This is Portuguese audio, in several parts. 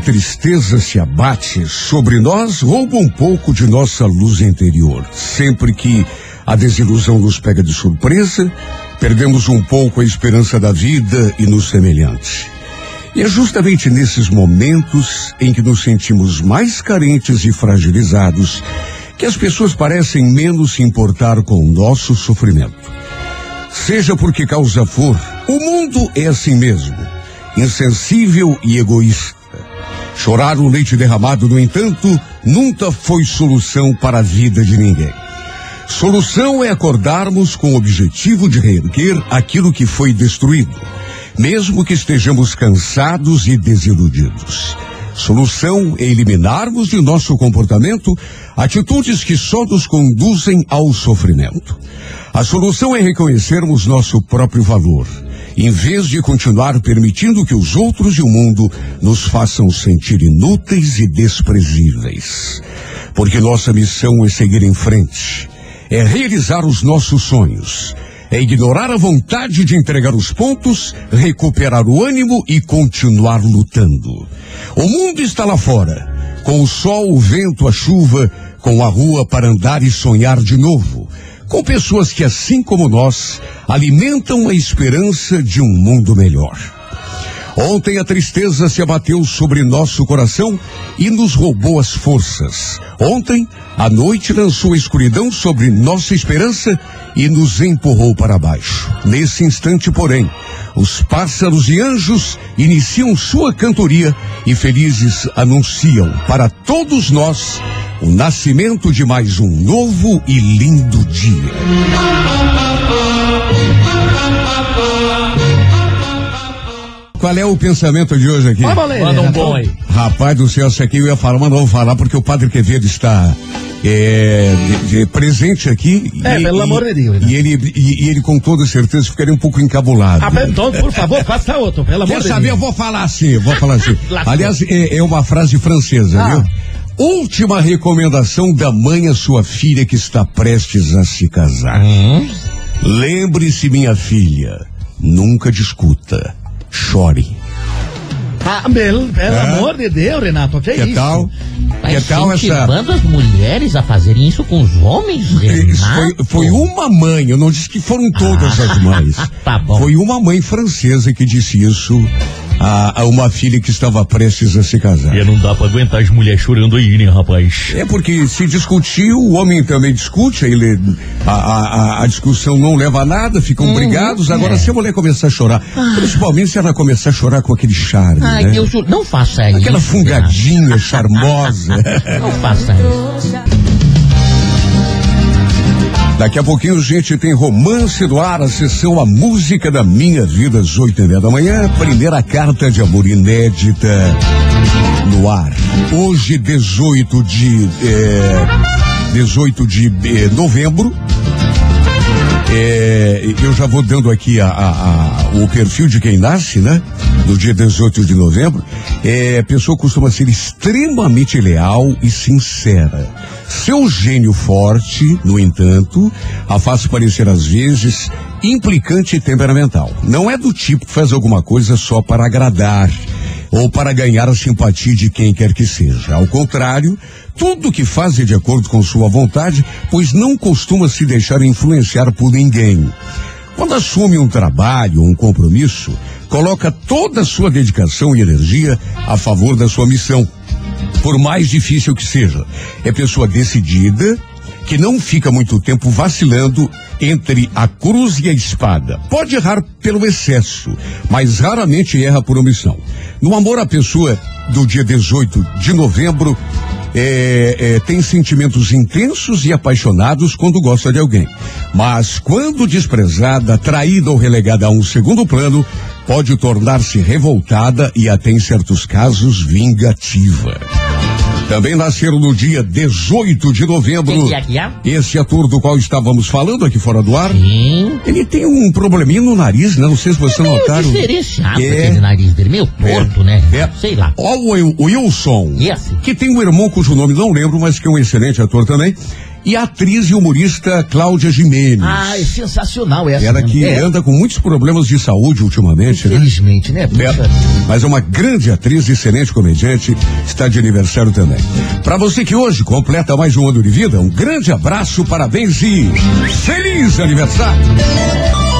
Tristeza se abate sobre nós, rouba um pouco de nossa luz interior. Sempre que a desilusão nos pega de surpresa, perdemos um pouco a esperança da vida e no semelhante. E é justamente nesses momentos em que nos sentimos mais carentes e fragilizados que as pessoas parecem menos se importar com o nosso sofrimento. Seja por que causa for, o mundo é assim mesmo, insensível e egoísta. Chorar o leite derramado, no entanto, nunca foi solução para a vida de ninguém. Solução é acordarmos com o objetivo de reerguer aquilo que foi destruído, mesmo que estejamos cansados e desiludidos. Solução é eliminarmos de nosso comportamento atitudes que só nos conduzem ao sofrimento. A solução é reconhecermos nosso próprio valor, em vez de continuar permitindo que os outros e o mundo nos façam sentir inúteis e desprezíveis. Porque nossa missão é seguir em frente, é realizar os nossos sonhos, é ignorar a vontade de entregar os pontos, recuperar o ânimo e continuar lutando. O mundo está lá fora, com o sol, o vento, a chuva, com a rua para andar e sonhar de novo com pessoas que, assim como nós, alimentam a esperança de um mundo melhor. Ontem a tristeza se abateu sobre nosso coração e nos roubou as forças. Ontem a noite lançou a escuridão sobre nossa esperança e nos empurrou para baixo. Nesse instante, porém, os pássaros e anjos iniciam sua cantoria e felizes anunciam para todos nós o nascimento de mais um novo e lindo dia. Qual é o pensamento de hoje aqui? Manda um bom aí. Rapaz do céu, isso aqui eu ia falar, mas não vou falar porque o Padre Quevedo está é, de, de presente aqui. É, e, pelo e, amor de Deus, né? E ele, e, e ele com toda certeza ficaria um pouco encabulado. Ah, então, por favor, faça outro, pelo amor Quer de saber? Eu vou falar assim, eu vou falar assim. Aliás, é, é uma frase francesa, Ah. viu? Última recomendação da mãe à sua filha que está prestes a se casar. Hum? Lembre-se, minha filha, nunca discuta. Chore. Ah, pelo, pelo É? amor de Deus, Renato, que, Que isso? tal? Tá que tal essa? as mulheres a fazerem isso com os homens, foi, foi uma mãe, eu não disse que foram todas as mães. Tá bom. Foi uma mãe francesa que disse isso a, a uma filha que estava prestes a se casar. E não dá pra aguentar as mulheres chorando aí, né, rapaz? É porque se discutir, o homem também discute, aí ele, a, a, a- a discussão não leva a nada, ficam Uhum. brigados. Agora, É. se a mulher começar a chorar, principalmente se ela começar a chorar com aquele charme, Ai, né? Deus, juro, não faça isso. Aquela fungadinha charmosa. Não faça isso. Daqui a pouquinho, gente, tem Romance do Ar, a sessão A Música da Minha Vida, às oito e meia da manhã. Primeira carta de amor inédita no ar. Hoje, 18 de, eh, 18 de eh, novembro. É, eu já vou dando aqui a- a- a- o perfil de quem nasce, né? No dia 18 de novembro. É, a pessoa costuma ser extremamente leal e sincera. Seu gênio forte, no entanto, a faz parecer às vezes implicante e temperamental. Não é do tipo que faz alguma coisa só para agradar ou para ganhar a simpatia de quem quer que seja. Ao contrário, tudo que faz é de acordo com sua vontade, pois não costuma se deixar influenciar por ninguém. Quando assume um trabalho, um compromisso, coloca toda a sua dedicação e energia a favor da sua missão. Por mais difícil que seja, é pessoa decidida, que não fica muito tempo vacilando entre a cruz e a espada. Pode errar pelo excesso, mas raramente erra por omissão. No amor, a pessoa do dia 18 de novembro é, é, tem sentimentos intensos e apaixonados quando gosta de alguém. Mas quando desprezada, traída ou relegada a um segundo plano, pode tornar-se revoltada e até em certos casos vingativa. Também nasceram no dia 18 de novembro. É é? Esse ator do qual estávamos falando aqui fora do ar, Sim. ele tem um probleminha no nariz, né? Não sei se você Meio notaram. diferenciado É. aquele nariz dele, meio torto, né? É. Sei lá. Ó, o Wil- o Wilson, Esse. que tem um irmão cujo nome não lembro, mas que é um excelente ator também. E a atriz e humorista Cláudia Jimenez. Ah, é sensacional essa. Ela mesmo. que é, anda com muitos problemas de saúde ultimamente, né? Infelizmente, né? Puxa. É, mas é uma grande atriz, excelente comediante, está de aniversário também. Para você que hoje completa mais um ano de vida, um grande abraço, parabéns e feliz aniversário!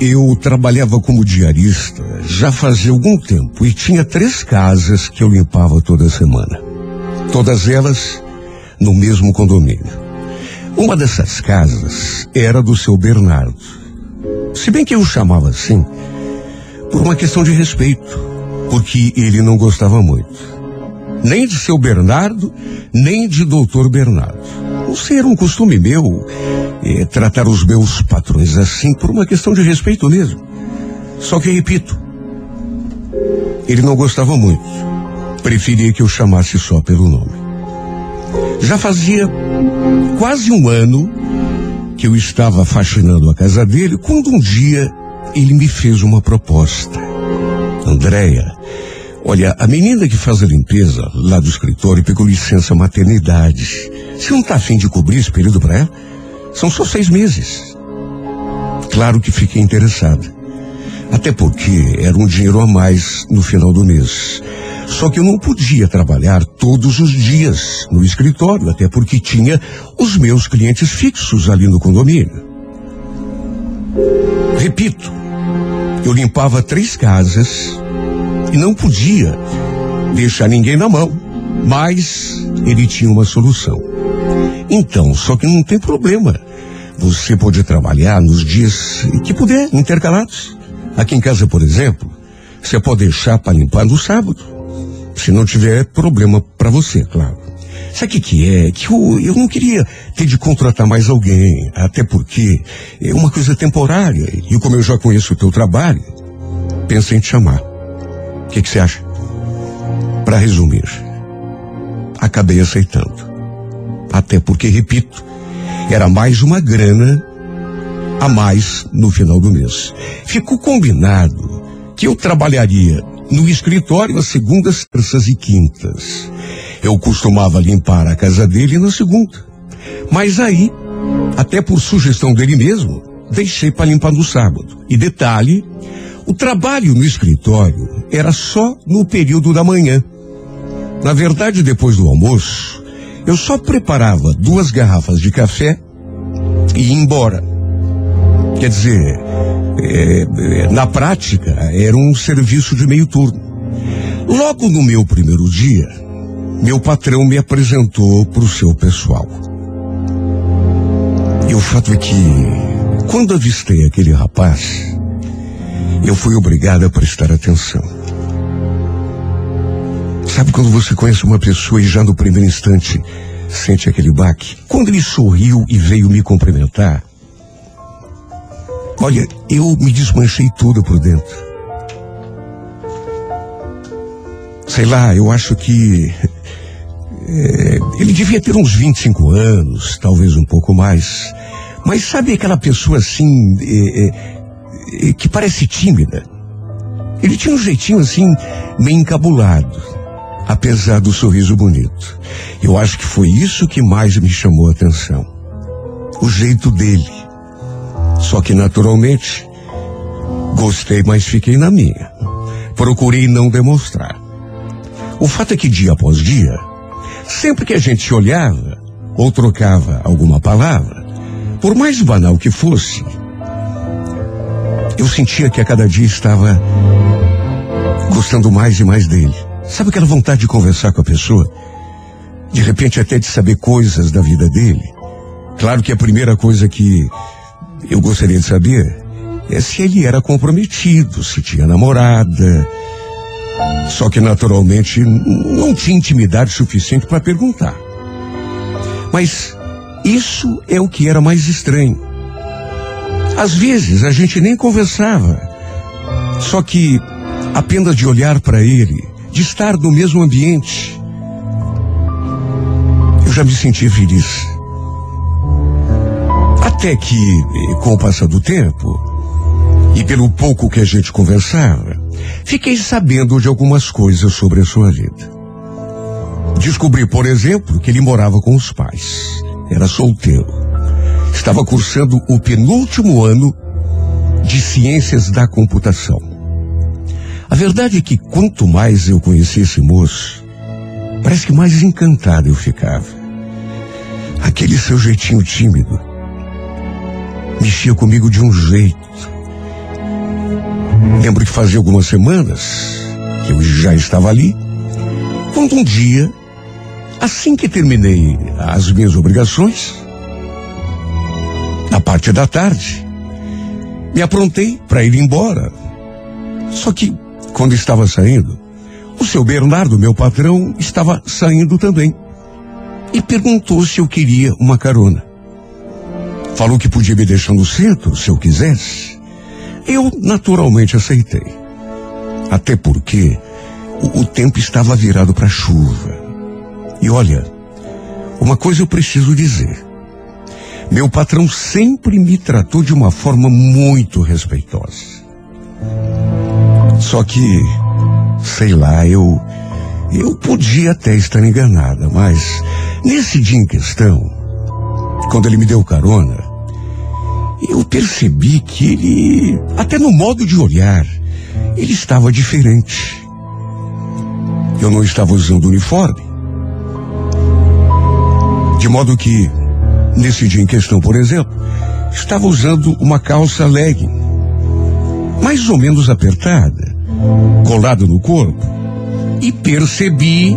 Eu trabalhava como diarista já fazia algum tempo e tinha três casas que eu limpava toda semana. Todas elas no mesmo condomínio. Uma dessas casas era do seu Bernardo. Se bem que eu o chamava assim por uma questão de respeito, porque ele não gostava muito. Nem de seu Bernardo, nem de doutor Bernardo. Não sei, era um costume meu eh, tratar os meus patrões assim por uma questão de respeito mesmo. Só que, repito, ele não gostava muito. Preferia que eu chamasse só pelo nome. Já fazia quase um ano que eu estava faxinando a casa dele quando um dia ele me fez uma proposta. Andréia, olha, a menina que faz a limpeza lá do escritório pegou licença maternidade. Você não está afim de cobrir esse período para ela? São só seis meses. Claro que fiquei interessada. Até porque era um dinheiro a mais no final do mês. Só que eu não podia trabalhar todos os dias no escritório, até porque tinha os meus clientes fixos ali no condomínio. Repito, eu limpava três casas e não podia deixar ninguém na mão, mas ele tinha uma solução. Então, só que não tem problema. Você pode trabalhar nos dias que puder, intercalados. Aqui em casa, por exemplo, você pode deixar para limpar no sábado. Se não tiver problema para você, claro. Sabe o que, que é? Que eu, eu não queria ter de contratar mais alguém, até porque é uma coisa temporária. E como eu já conheço o teu trabalho, pensei em te chamar. O que, que você acha? Para resumir, acabei aceitando. Até porque, repito, era mais uma grana a mais no final do mês. Ficou combinado que eu trabalharia no escritório às segundas, terças e quintas. Eu costumava limpar a casa dele na segunda. Mas aí, até por sugestão dele mesmo, deixei para limpar no sábado. E detalhe, o trabalho no escritório era só no período da manhã. Na verdade, depois do almoço, eu só preparava duas garrafas de café e ia embora. Quer dizer, é, na prática, era um serviço de meio turno. Logo no meu primeiro dia, meu patrão me apresentou para o seu pessoal. E o fato é que, quando avistei aquele rapaz, eu fui obrigado a prestar atenção. Sabe quando você conhece uma pessoa e já no primeiro instante sente aquele baque? Quando ele sorriu e veio me cumprimentar, olha, eu me desmanchei toda por dentro. Sei lá, eu acho que é, ele devia ter uns 25 anos, talvez um pouco mais. Mas sabe aquela pessoa assim, é, é, que parece tímida? Ele tinha um jeitinho assim, meio encabulado, apesar do sorriso bonito. Eu acho que foi isso que mais me chamou a atenção. O jeito dele. Só que naturalmente, gostei, mas fiquei na minha. Procurei não demonstrar. O fato é que dia após dia, sempre que a gente se olhava ou trocava alguma palavra, por mais banal que fosse, eu sentia que a cada dia estava gostando mais e mais dele. Sabe aquela vontade de conversar com a pessoa? De repente até de saber coisas da vida dele. Claro que a primeira coisa que eu gostaria de saber é se ele era comprometido, se tinha namorada. Só que naturalmente não tinha intimidade suficiente para perguntar. Mas isso é o que era mais estranho. Às vezes a gente nem conversava. Só que apenas de olhar para ele, de estar no mesmo ambiente, eu já me senti feliz. Até que, com o passar do tempo, e pelo pouco que a gente conversava, fiquei sabendo de algumas coisas sobre a sua vida. Descobri, por exemplo, que ele morava com os pais. Era solteiro. Estava cursando o penúltimo ano de Ciências da Computação. A verdade é que quanto mais eu conhecia esse moço, parece que mais encantado eu ficava. Aquele seu jeitinho tímido mexia comigo de um jeito. Lembro que fazia algumas semanas que eu já estava ali, quando um dia, assim que terminei as minhas obrigações, na parte da tarde, me aprontei para ir embora. Só que, quando estava saindo, o seu Bernardo, meu patrão, estava saindo também. E perguntou se eu queria uma carona. Falou que podia me deixar no centro, se eu quisesse. Eu naturalmente aceitei. Até porque o, o tempo estava virado para chuva. E olha, uma coisa eu preciso dizer. Meu patrão sempre me tratou de uma forma muito respeitosa. Só que, sei lá, eu. Eu podia até estar enganada, mas nesse dia em questão, quando ele me deu carona, eu percebi que ele, até no modo de olhar, ele estava diferente. Eu não estava usando uniforme. De modo que, nesse dia em questão, por exemplo, estava usando uma calça legging, mais ou menos apertada, colada no corpo, e percebi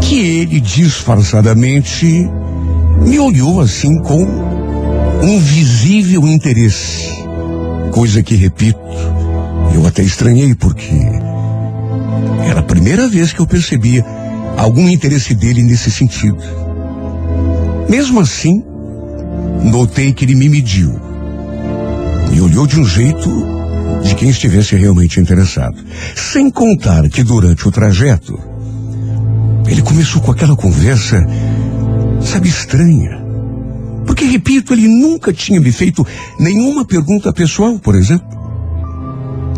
que ele disfarçadamente me olhou assim com um visível interesse. Coisa que, repito, eu até estranhei porque era a primeira vez que eu percebia algum interesse dele nesse sentido. Mesmo assim, notei que ele me mediu. Me olhou de um jeito de quem estivesse realmente interessado. Sem contar que durante o trajeto, ele começou com aquela conversa, sabe, estranha. Porque, repito, ele nunca tinha me feito nenhuma pergunta pessoal, por exemplo.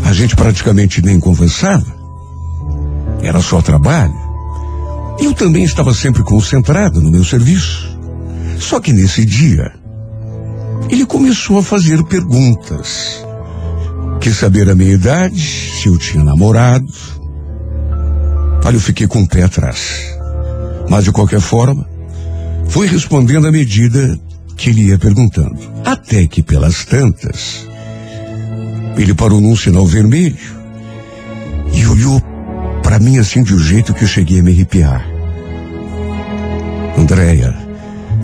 A gente praticamente nem conversava. Era só trabalho. Eu também estava sempre concentrado no meu serviço. Só que nesse dia, ele começou a fazer perguntas. Quis saber a minha idade, se eu tinha namorado. Olha, eu fiquei com o pé atrás. Mas de qualquer forma, fui respondendo à medida que ele ia perguntando. Até que pelas tantas, ele parou num sinal vermelho e olhou para mim assim de um jeito que eu cheguei a me arrepiar. Andréia,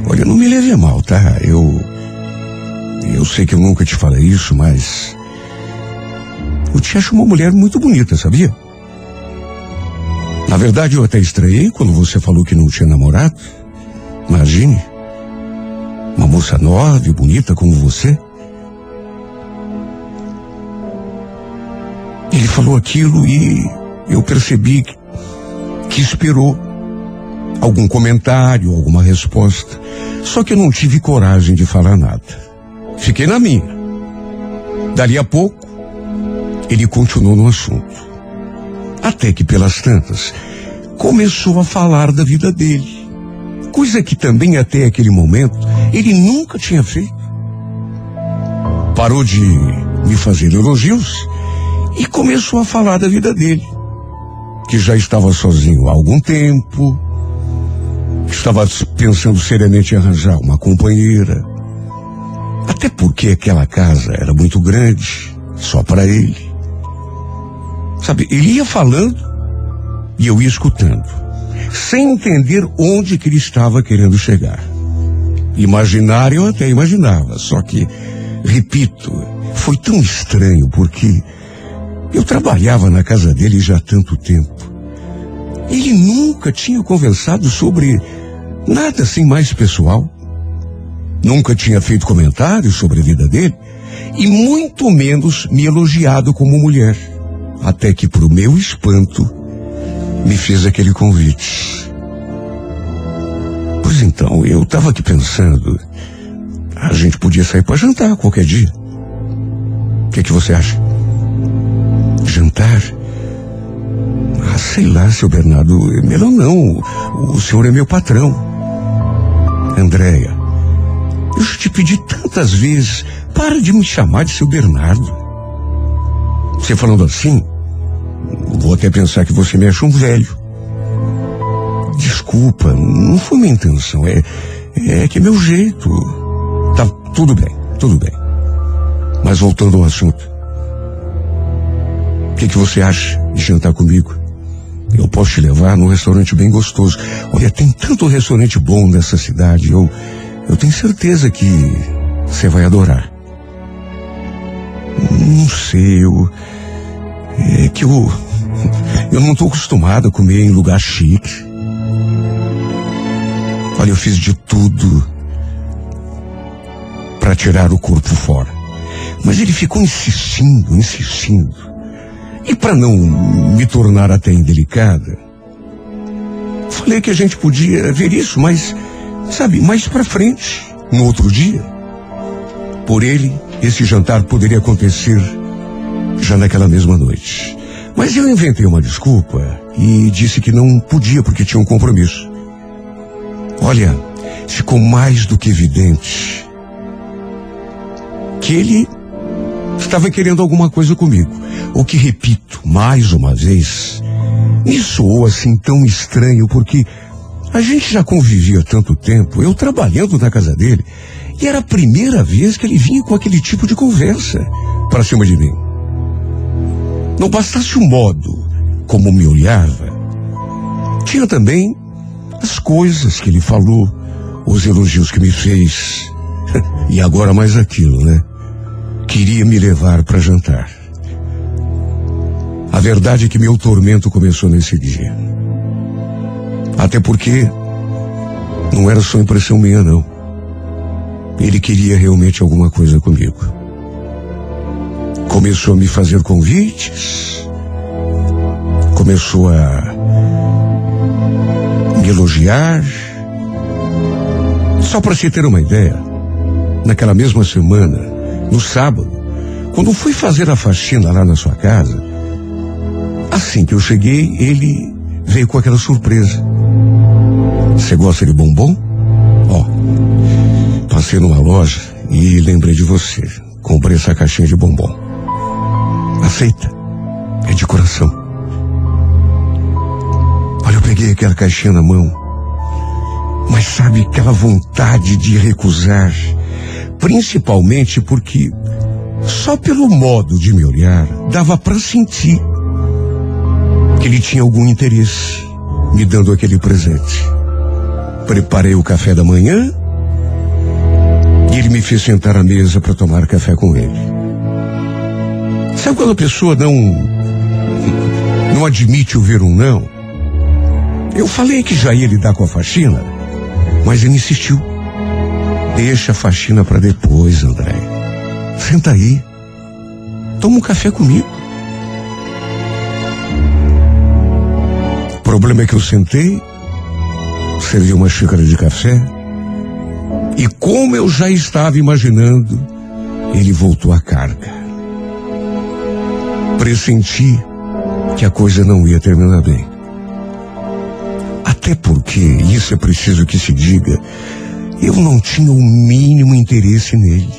olha, não me leve a mal, tá? Eu. Eu sei que eu nunca te falei isso, mas. Eu te acho uma mulher muito bonita, sabia? Na verdade, eu até estranhei quando você falou que não tinha namorado. Imagine. Uma moça nova e bonita como você. Ele falou aquilo e eu percebi que, que esperou algum comentário, alguma resposta. Só que eu não tive coragem de falar nada. Fiquei na minha. Dali a pouco, ele continuou no assunto. Até que pelas tantas, começou a falar da vida dele. Coisa que também até aquele momento ele nunca tinha feito. Parou de me fazer elogios e começou a falar da vida dele. Que já estava sozinho há algum tempo, estava pensando seriamente em arranjar uma companheira. Até porque aquela casa era muito grande, só para ele. Sabe, ele ia falando e eu ia escutando, sem entender onde que ele estava querendo chegar. Imaginar eu até imaginava, só que, repito, foi tão estranho porque eu trabalhava na casa dele já há tanto tempo. Ele nunca tinha conversado sobre nada assim mais pessoal. Nunca tinha feito comentários sobre a vida dele e muito menos me elogiado como mulher. Até que, para o meu espanto, me fez aquele convite. Pois então, eu estava aqui pensando, a gente podia sair para jantar qualquer dia. O que, que você acha? Jantar? Ah, sei lá, seu Bernardo. Melhor não. O senhor é meu patrão. Andréia, eu já te pedi tantas vezes, para de me chamar de seu Bernardo. Você falando assim, até pensar que você me acha um velho. Desculpa, não foi minha intenção, é, é que é meu jeito. Tá, tudo bem, tudo bem. Mas voltando ao assunto. O que, que você acha de jantar comigo? Eu posso te levar num restaurante bem gostoso. Olha, tem tanto restaurante bom nessa cidade. Eu, eu tenho certeza que você vai adorar. Não sei, eu. É que eu. Eu não estou acostumado a comer em lugar chique. Olha, eu fiz de tudo para tirar o corpo fora. Mas ele ficou insistindo, insistindo. E para não me tornar até indelicada, falei que a gente podia ver isso, mas, sabe, mais para frente, no outro dia. Por ele, esse jantar poderia acontecer já naquela mesma noite. Mas eu inventei uma desculpa e disse que não podia porque tinha um compromisso. Olha, ficou mais do que evidente que ele estava querendo alguma coisa comigo. O que repito mais uma vez, me soou assim tão estranho porque a gente já convivia tanto tempo, eu trabalhando na casa dele, e era a primeira vez que ele vinha com aquele tipo de conversa para cima de mim. Não bastasse o modo como me olhava, tinha também as coisas que ele falou, os elogios que me fez, e agora mais aquilo, né? Queria me levar para jantar. A verdade é que meu tormento começou nesse dia. Até porque não era só impressão minha, não. Ele queria realmente alguma coisa comigo. Começou a me fazer convites, começou a me elogiar. Só para se ter uma ideia, naquela mesma semana, no sábado, quando fui fazer a faxina lá na sua casa, assim que eu cheguei, ele veio com aquela surpresa. Você gosta de bombom? Ó, passei numa loja e lembrei de você. Comprei essa caixinha de bombom. Aceita? É de coração. Olha, eu peguei aquela caixinha na mão. Mas sabe aquela vontade de recusar? Principalmente porque só pelo modo de me olhar dava para sentir que ele tinha algum interesse me dando aquele presente. Preparei o café da manhã e ele me fez sentar à mesa para tomar café com ele. Sabe quando a pessoa não não admite ouvir um não? Eu falei que já ia lidar com a faxina, mas ele insistiu. Deixa a faxina para depois, André. Senta aí. Toma um café comigo. O problema é que eu sentei, servi uma xícara de café, e como eu já estava imaginando, ele voltou à carga. Pressenti que a coisa não ia terminar bem. Até porque, isso é preciso que se diga, eu não tinha o mínimo interesse nele.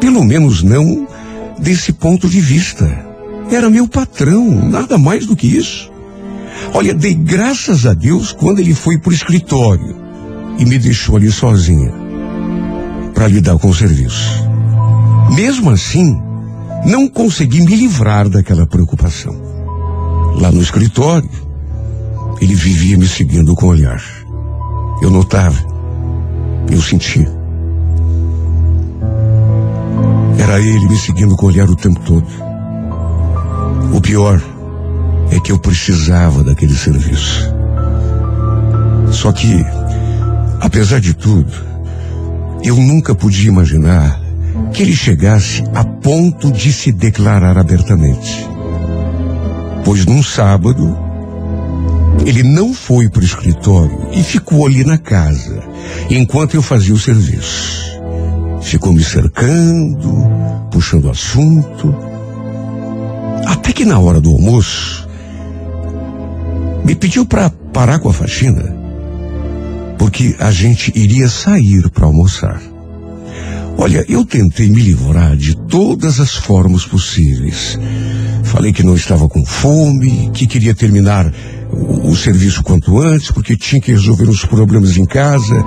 Pelo menos não desse ponto de vista. Era meu patrão, nada mais do que isso. Olha, dei graças a Deus quando ele foi para o escritório e me deixou ali sozinha para lidar com o serviço. Mesmo assim, não consegui me livrar daquela preocupação. lá no escritório, ele vivia me seguindo com o olhar. Eu notava, eu sentia. Era ele me seguindo com o olhar o tempo todo. O pior é que eu precisava daquele serviço. Só que, apesar de tudo, eu nunca podia imaginar que ele chegasse a ponto de se declarar abertamente. Pois num sábado, ele não foi para o escritório e ficou ali na casa, enquanto eu fazia o serviço. Ficou me cercando, puxando assunto. Até que na hora do almoço, me pediu para parar com a faxina, porque a gente iria sair para almoçar. Olha, eu tentei me livrar de todas as formas possíveis. Falei que não estava com fome, que queria terminar o, o serviço quanto antes, porque tinha que resolver os problemas em casa.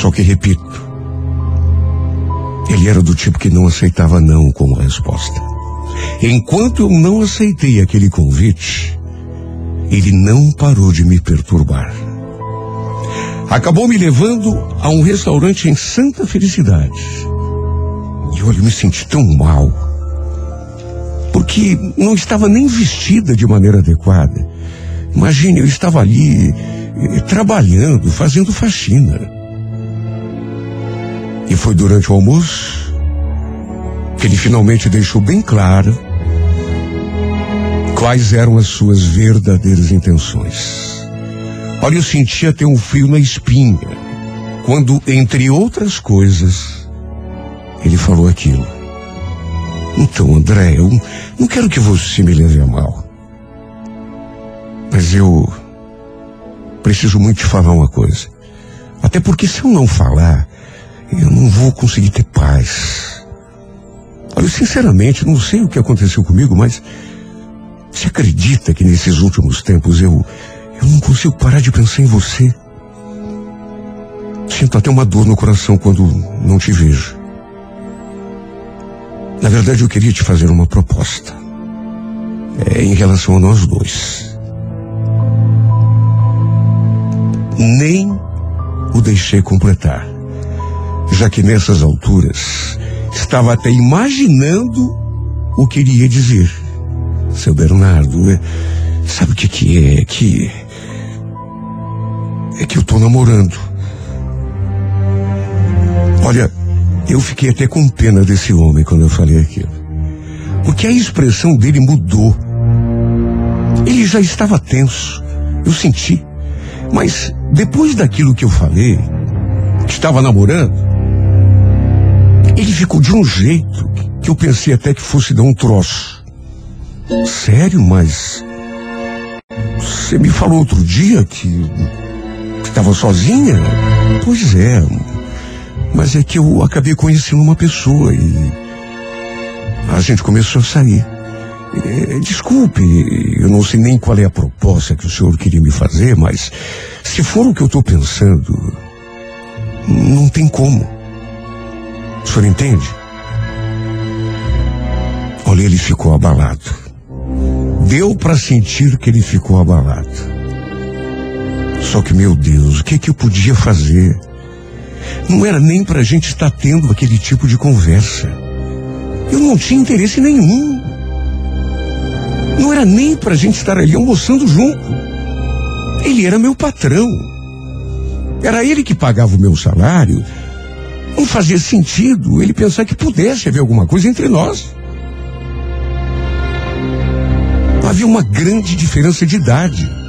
Só que, repito, ele era do tipo que não aceitava não como resposta. Enquanto eu não aceitei aquele convite, ele não parou de me perturbar. Acabou me levando a um restaurante em Santa Felicidade. E olha, eu me senti tão mal. Porque não estava nem vestida de maneira adequada. Imagine, eu estava ali eh, trabalhando, fazendo faxina. E foi durante o almoço que ele finalmente deixou bem claro quais eram as suas verdadeiras intenções. Olha, eu sentia até um frio na espinha, quando, entre outras coisas, ele falou aquilo. Então, André, eu não quero que você me leve a mal. Mas eu preciso muito te falar uma coisa. Até porque se eu não falar, eu não vou conseguir ter paz. Olha, sinceramente, não sei o que aconteceu comigo, mas você acredita que nesses últimos tempos eu eu não consigo parar de pensar em você. Sinto até uma dor no coração quando não te vejo. Na verdade, eu queria te fazer uma proposta. É em relação a nós dois. Nem o deixei completar. Já que nessas alturas estava até imaginando o que iria dizer. Seu Bernardo, é, sabe o que, que é? Que é que eu tô namorando. Olha, eu fiquei até com pena desse homem quando eu falei aquilo. Porque a expressão dele mudou. Ele já estava tenso. Eu senti. Mas depois daquilo que eu falei, que estava namorando, ele ficou de um jeito que eu pensei até que fosse dar um troço. Sério, mas. Você me falou outro dia que Estava sozinha? Pois é. Mas é que eu acabei conhecendo uma pessoa e a gente começou a sair. É, desculpe, eu não sei nem qual é a proposta que o senhor queria me fazer, mas se for o que eu estou pensando, não tem como. O senhor entende? Olha, ele ficou abalado. Deu para sentir que ele ficou abalado. Só que, meu Deus, o que, que eu podia fazer? Não era nem para a gente estar tendo aquele tipo de conversa. Eu não tinha interesse nenhum. Não era nem para a gente estar ali almoçando junto. Ele era meu patrão. Era ele que pagava o meu salário. Não fazia sentido ele pensar que pudesse haver alguma coisa entre nós. Havia uma grande diferença de idade.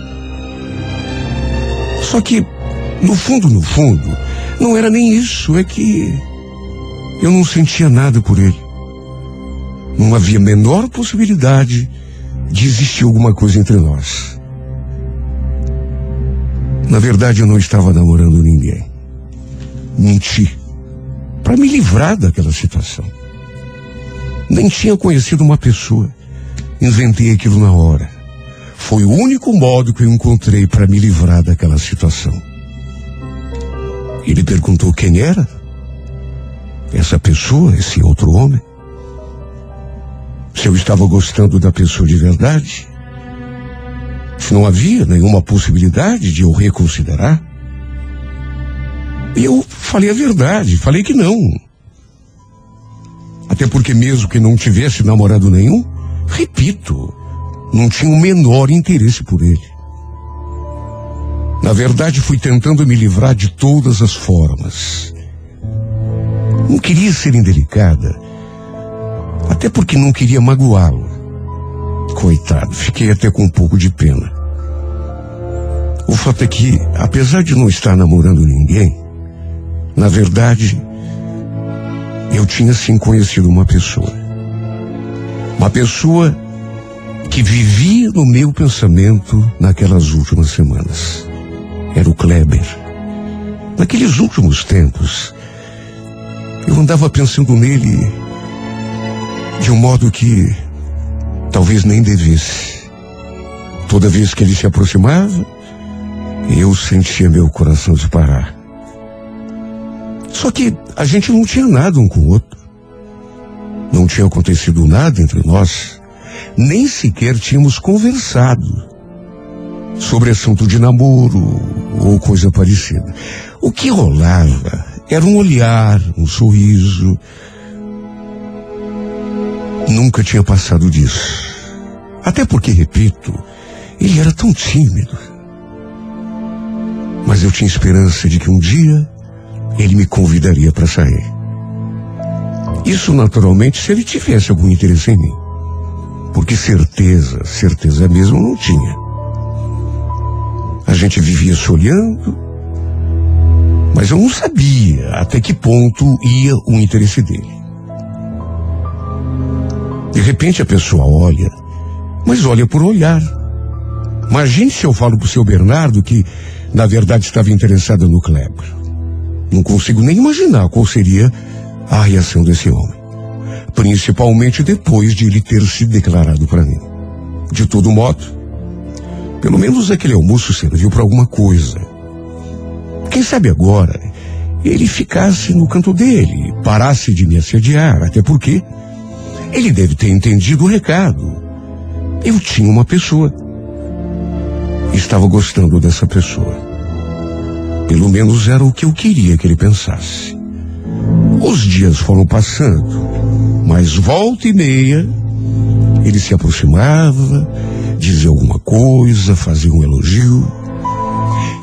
Só que, no fundo, no fundo, não era nem isso, é que eu não sentia nada por ele. Não havia menor possibilidade de existir alguma coisa entre nós. Na verdade, eu não estava namorando ninguém. Menti. Para me livrar daquela situação. Nem tinha conhecido uma pessoa. Inventei aquilo na hora. Foi o único modo que eu encontrei para me livrar daquela situação. Ele perguntou quem era essa pessoa, esse outro homem. se eu estava gostando da pessoa de verdade, se não havia nenhuma possibilidade de eu reconsiderar. E eu falei a verdade, falei que não. Até porque mesmo que não tivesse namorado nenhum, repito, não tinha o menor interesse por ele. Na verdade, fui tentando me livrar de todas as formas. Não queria ser indelicada, até porque não queria magoá-lo. Coitado, fiquei até com um pouco de pena. O fato é que, apesar de não estar namorando ninguém, na verdade, eu tinha sim conhecido uma pessoa. Uma pessoa que vivia no meu pensamento naquelas últimas semanas. Era o Kleber. Naqueles últimos tempos, eu andava pensando nele de um modo que talvez nem devesse. Toda vez que ele se aproximava, eu sentia meu coração disparar. Só que a gente não tinha nada um com o outro. Não tinha acontecido nada entre nós. Nem sequer tínhamos conversado sobre assunto de namoro ou coisa parecida. O que rolava era um olhar, um sorriso. Nunca tinha passado disso. Até porque, repito, ele era tão tímido. Mas eu tinha esperança de que um dia ele me convidaria para sair. Isso naturalmente se ele tivesse algum interesse em mim. Porque certeza, certeza mesmo não tinha. A gente vivia se olhando, mas eu não sabia até que ponto ia o interesse dele. De repente a pessoa olha, mas olha por olhar. Imagine se eu falo pro seu Bernardo que, na verdade, estava interessada no Kleber. Não consigo nem imaginar qual seria a reação desse homem. Principalmente depois de ele ter se declarado para mim. De todo modo, pelo menos aquele almoço serviu para alguma coisa. Quem sabe agora ele ficasse no canto dele, parasse de me assediar, até porque ele deve ter entendido o recado. Eu tinha uma pessoa. Estava gostando dessa pessoa. Pelo menos era o que eu queria que ele pensasse. Os dias foram passando, mas volta e meia ele se aproximava, dizia alguma coisa, fazia um elogio.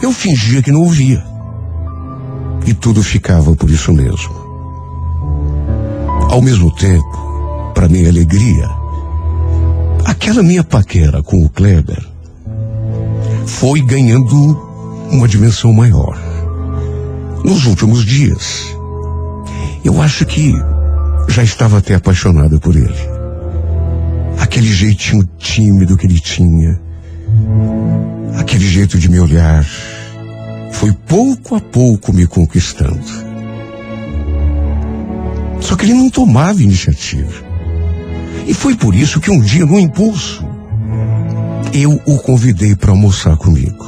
Eu fingia que não ouvia. E tudo ficava por isso mesmo. Ao mesmo tempo, para minha alegria, aquela minha paquera com o Kleber foi ganhando uma dimensão maior. Nos últimos dias, eu acho que já estava até apaixonada por ele. Aquele jeitinho tímido que ele tinha, aquele jeito de me olhar, foi pouco a pouco me conquistando. Só que ele não tomava iniciativa. E foi por isso que um dia, no impulso, eu o convidei para almoçar comigo.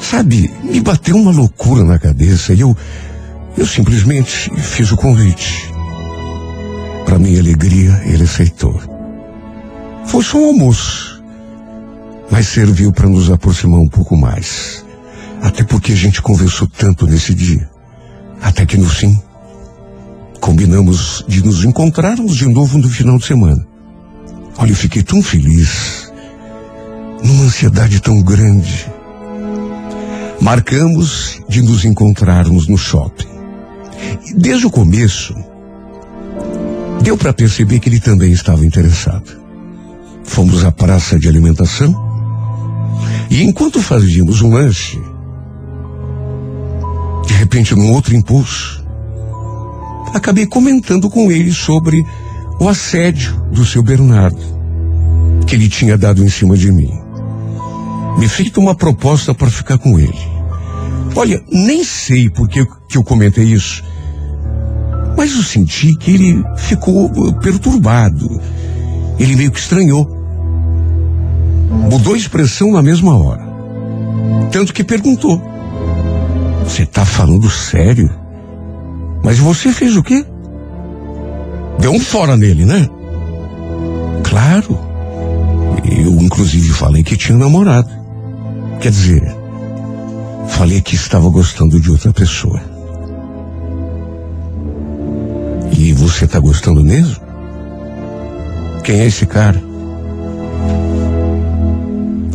Sabe, me bateu uma loucura na cabeça e eu, eu simplesmente fiz o convite. Para minha alegria, ele aceitou. Foi só um almoço, mas serviu para nos aproximar um pouco mais. Até porque a gente conversou tanto nesse dia. Até que no fim, combinamos de nos encontrarmos de novo no final de semana. Olha, eu fiquei tão feliz, numa ansiedade tão grande. Marcamos de nos encontrarmos no shopping. E desde o começo, deu para perceber que ele também estava interessado. Fomos à praça de alimentação e enquanto fazíamos um lanche, de repente, num outro impulso, acabei comentando com ele sobre o assédio do seu Bernardo, que ele tinha dado em cima de mim. Me feito uma proposta para ficar com ele. Olha, nem sei por que, eu comentei isso, mas eu senti que ele ficou uh, perturbado. Ele meio que estranhou. Mudou a expressão na mesma hora. Tanto que perguntou: Você está falando sério? Mas você fez o quê? Deu um fora nele, né? Claro. Eu, inclusive, falei que tinha namorado. Quer dizer, falei que estava gostando de outra pessoa. E você está gostando mesmo? Quem é esse cara?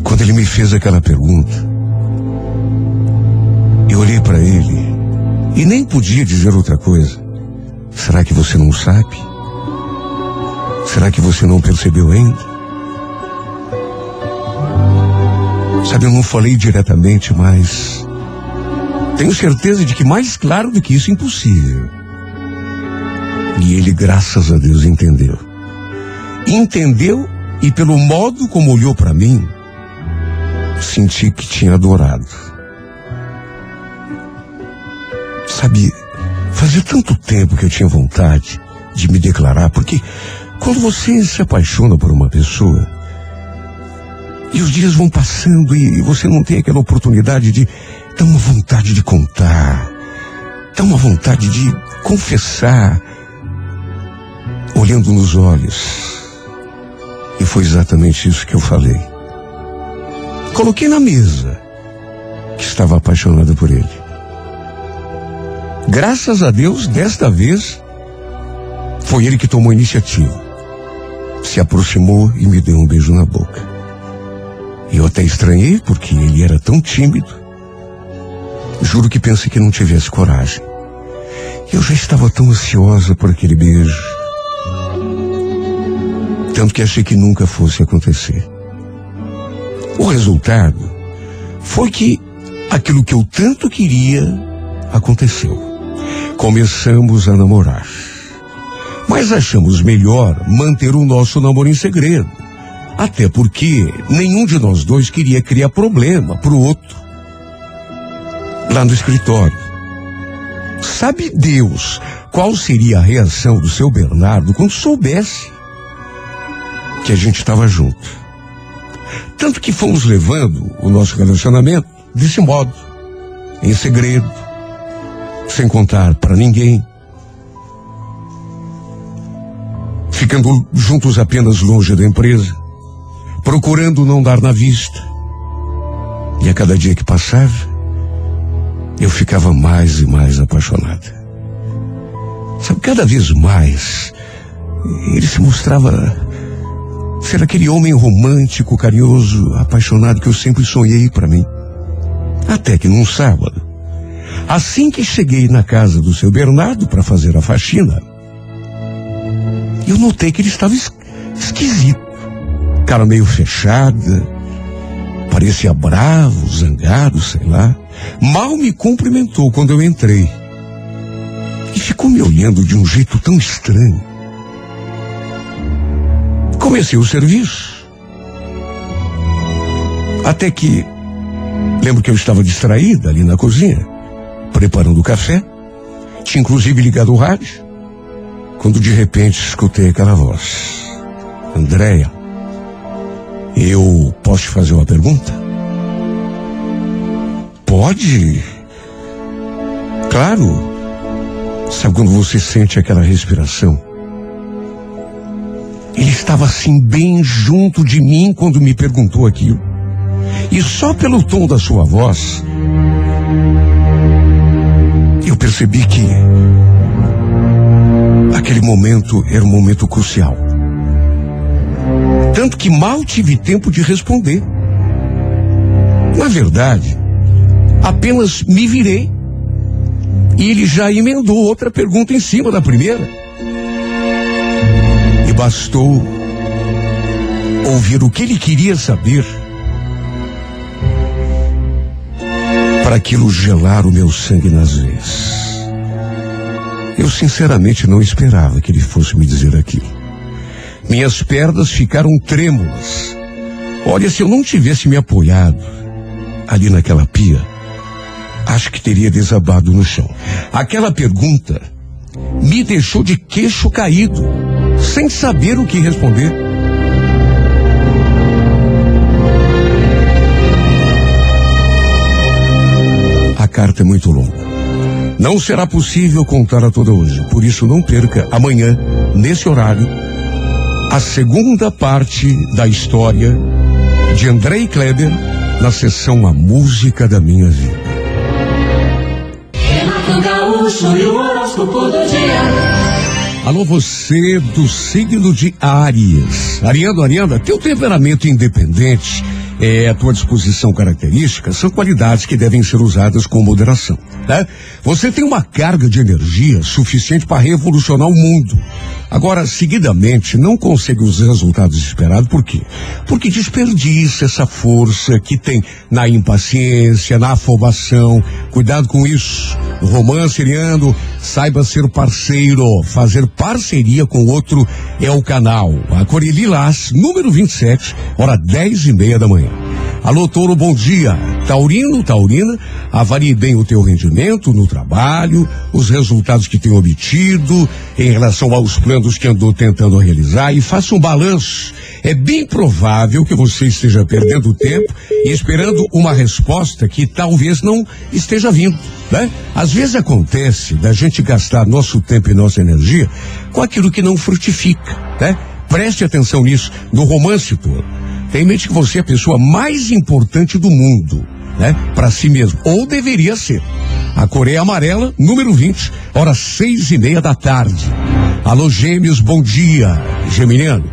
Quando ele me fez aquela pergunta, eu olhei para ele e nem podia dizer outra coisa. Será que você não sabe? Será que você não percebeu ainda? Sabe, eu não falei diretamente, mas tenho certeza de que mais claro do que isso, impossível. E ele, graças a Deus, entendeu. Entendeu e pelo modo como olhou para mim, senti que tinha adorado. Sabe, fazia tanto tempo que eu tinha vontade de me declarar, porque quando você se apaixona por uma pessoa, e os dias vão passando e você não tem aquela oportunidade de dar uma vontade de contar, dar uma vontade de confessar, olhando nos olhos. E foi exatamente isso que eu falei. Coloquei na mesa que estava apaixonada por ele. Graças a Deus, desta vez, foi ele que tomou a iniciativa. Se aproximou e me deu um beijo na boca. Eu até estranhei porque ele era tão tímido. Juro que pensei que não tivesse coragem. Eu já estava tão ansiosa por aquele beijo. Tanto que achei que nunca fosse acontecer. O resultado foi que aquilo que eu tanto queria aconteceu. Começamos a namorar. Mas achamos melhor manter o nosso namoro em segredo. Até porque nenhum de nós dois queria criar problema pro outro. Lá no escritório. Sabe Deus qual seria a reação do seu Bernardo quando soubesse que a gente estava junto? Tanto que fomos levando o nosso relacionamento desse modo, em segredo, sem contar para ninguém. Ficando juntos apenas longe da empresa, procurando não dar na vista. E a cada dia que passava, eu ficava mais e mais apaixonada. Sabe, cada vez mais, ele se mostrava ser aquele homem romântico, carinhoso, apaixonado que eu sempre sonhei para mim. Até que num sábado, assim que cheguei na casa do seu Bernardo para fazer a faxina, eu notei que ele estava es esquisito. Cara meio fechada, parecia bravo, zangado, sei lá. Mal me cumprimentou quando eu entrei. E ficou me olhando de um jeito tão estranho. Comecei o serviço. Até que lembro que eu estava distraída ali na cozinha, preparando o café. Tinha inclusive ligado o rádio. Quando de repente escutei aquela voz. Andréia, eu posso te fazer uma pergunta? Pode. Claro. Sabe quando você sente aquela respiração? Ele estava assim bem junto de mim quando me perguntou aquilo. E só pelo tom da sua voz, eu percebi que aquele momento era um momento crucial. Tanto que mal tive tempo de responder. Na verdade, apenas me virei e ele já emendou outra pergunta em cima da primeira. Bastou ouvir o que ele queria saber para aquilo gelar o meu sangue nas veias. Eu sinceramente não esperava que ele fosse me dizer aquilo. Minhas pernas ficaram trêmulas. Olha, se eu não tivesse me apoiado ali naquela pia, acho que teria desabado no chão. Aquela pergunta me deixou de queixo caído, sem saber o que responder. A carta é muito longa. Não será possível contar a toda hoje, por isso não perca amanhã, nesse horário, a segunda parte da história de Andrei Kleber na sessão A Música da Minha Vida. Renato Gaúcho e o horóscopo do dia. Alô, você do signo de Áries. Ariano, Ariana, teu temperamento independente é a tua disposição característica são qualidades que devem ser usadas com moderação, né? Você tem uma carga de energia suficiente para revolucionar o mundo. Agora, seguidamente, não consegue os resultados esperados, por quê? Porque desperdiça essa força que tem na impaciência, na afobação. Cuidado com isso. No romance, Ariano, saiba ser parceiro. Fazer parceria com outro é o canal. A Corelilás, número 27, hora dez e meia da manhã. Alô, Touro, bom dia. Taurino, Taurina, avalie bem o teu rendimento no trabalho, os resultados que tem obtido em relação aos planos que andou tentando realizar e faça um balanço. É bem provável que você esteja perdendo tempo e esperando uma resposta que talvez não esteja vindo, né? Às vezes acontece da gente gastar nosso tempo e nossa energia com aquilo que não frutifica, né? Preste atenção nisso no romance todo. Tem em mente que você é a pessoa mais importante do mundo, né? Para si mesmo. Ou deveria ser. A Coreia Amarela, número 20, horas seis e meia da tarde. Alô, gêmeos, bom dia. Geminiano,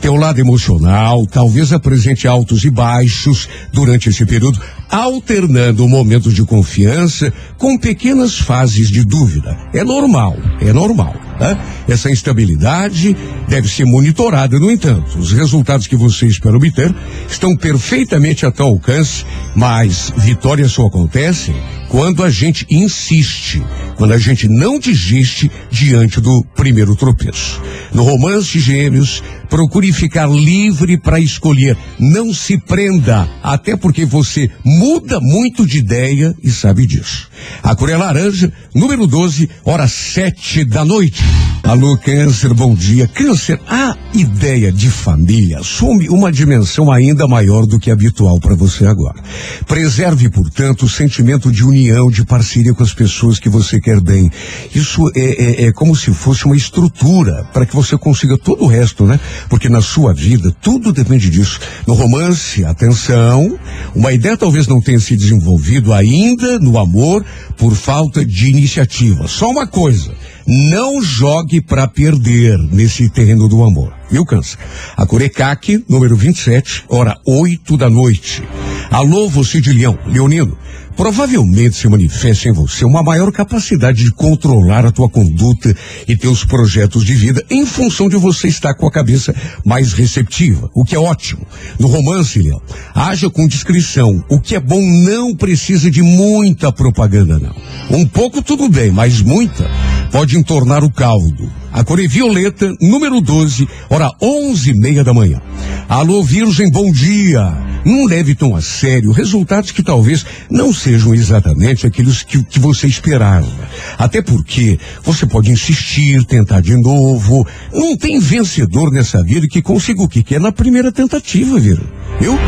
teu lado emocional talvez apresente altos e baixos durante esse período, alternando momentos de confiança com pequenas fases de dúvida. É normal, é normal. Né? Essa instabilidade deve ser monitorada, no entanto. Os resultados que você espera obter estão perfeitamente a teu alcance, mas vitórias só acontecem quando a gente insiste, quando a gente não desiste diante do primeiro tropeço. No romance Gêmeos, procure ficar livre para escolher. Não se prenda, até porque você muda muito de ideia e sabe disso. A Coreia Laranja, número 12, hora sete da noite. Alô, Câncer, bom dia. Câncer, a ideia de família assume uma dimensão ainda maior do que habitual para você agora. Preserve, portanto, o sentimento de união, de parceria com as pessoas que você quer bem. Isso é, é, é como se fosse uma estrutura para que você consiga todo o resto, né? Porque na sua vida tudo depende disso. No romance, atenção, uma ideia talvez não tenha se desenvolvido ainda no amor por falta de iniciativa. Só uma coisa. Não jogue para perder nesse terreno do amor. Viu, Câncer? A Corecaque, número 27, hora 8 da noite. Alô, você de Leão, Leonino. Provavelmente se manifesta em você uma maior capacidade de controlar a tua conduta e teus projetos de vida em função de você estar com a cabeça mais receptiva, o que é ótimo. No romance, Leão, haja com discrição. O que é bom não precisa de muita propaganda, não. Um pouco tudo bem, mas muita pode entornar o caldo. A cor é violeta, número 12, hora onze e meia da manhã. Alô, Virgem, bom dia. Não leve tão a sério resultados que talvez não exatamente aqueles que, que você esperava. Até porque você pode insistir, tentar de novo. Não tem vencedor nessa vida que consiga o que quer na primeira tentativa, viu? Viu?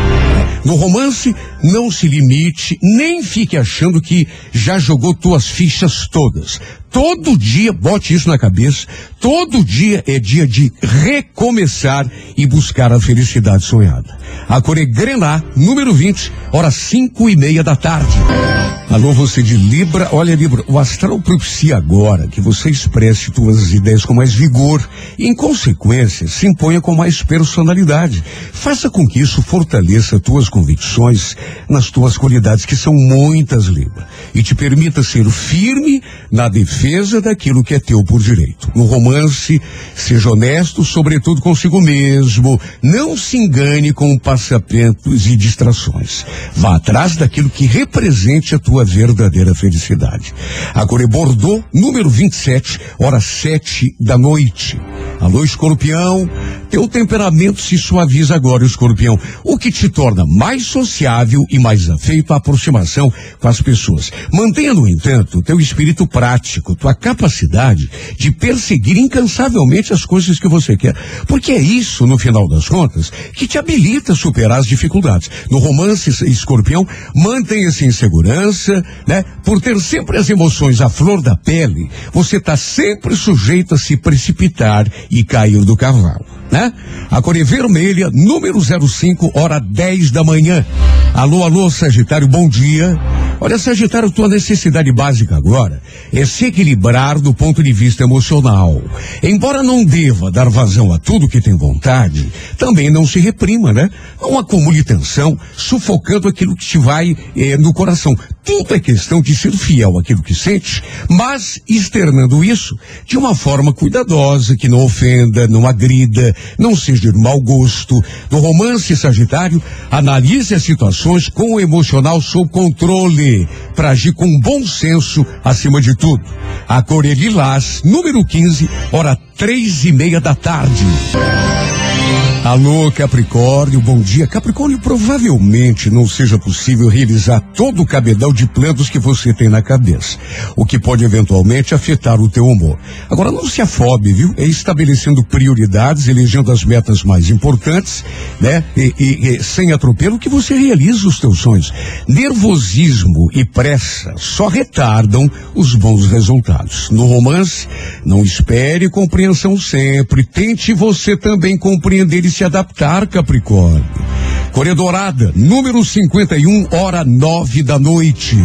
No romance, não se limite, nem fique achando que já jogou tuas fichas todas. Todo dia, bote isso na cabeça, todo dia é dia de recomeçar e buscar a felicidade sonhada. A Core Grená, número 20, horas cinco e meia da tarde. Alô, você de Libra, olha Libra, o astral propicia agora que você expresse tuas ideias com mais vigor e, em consequência, se imponha com mais personalidade. Faça com que isso fortaleça tuas convicções nas tuas qualidades, que são muitas, Libra, e te permita ser firme na defesa daquilo que é teu por direito. No romance, seja honesto, sobretudo consigo mesmo. Não se engane com passamentos e distrações. Vá atrás daquilo que represente a tua verdadeira felicidade. Agora é Bordeaux, número 27, hora sete da noite. Alô, escorpião, teu temperamento se suaviza agora, escorpião, o que te torna mais sociável e mais afeito à aproximação com as pessoas. Mantenha, no entanto, teu espírito prático, tua capacidade de perseguir incansavelmente as coisas que você quer. Porque é isso, no final das contas, que te habilita a superar as dificuldades. No romance escorpião, mantenha-se em segurança, né? Por ter sempre as emoções à flor da pele, você está sempre sujeito a se precipitar e cair do cavalo, né? A cor é vermelha, número 05, hora 10 da manhã. Alô, alô, Sagitário, bom dia. Olha, Sagitário, tua necessidade básica agora é se equilibrar do ponto de vista emocional. Embora não deva dar vazão a tudo que tem vontade, também não se reprima, né? Não acumule tensão, sufocando aquilo que te vai eh, no coração. Tudo é questão de ser fiel àquilo que sente, mas externando isso de uma forma cuidadosa, que não ofenda, não agrida, não seja de mau gosto. No romance Sagitário, analise as situações com o emocional sob controle, para agir com bom senso acima de tudo. A cor é número 15, hora três e meia da tarde. Alô, Capricórnio, bom dia. Capricórnio, provavelmente não seja possível realizar todo o cabedal de planos que você tem na cabeça, o que pode eventualmente afetar o teu humor. Agora, não se afobe, viu? É estabelecendo prioridades, elegendo as metas mais importantes, né? E, e, e sem atropelo que você realiza os teus sonhos. Nervosismo e pressa só retardam os bons resultados. No romance, não espere compreensão sempre. Tente você também compreender se adaptar, Capricórnio. Coreia Dourada, número 51, hora nove da noite.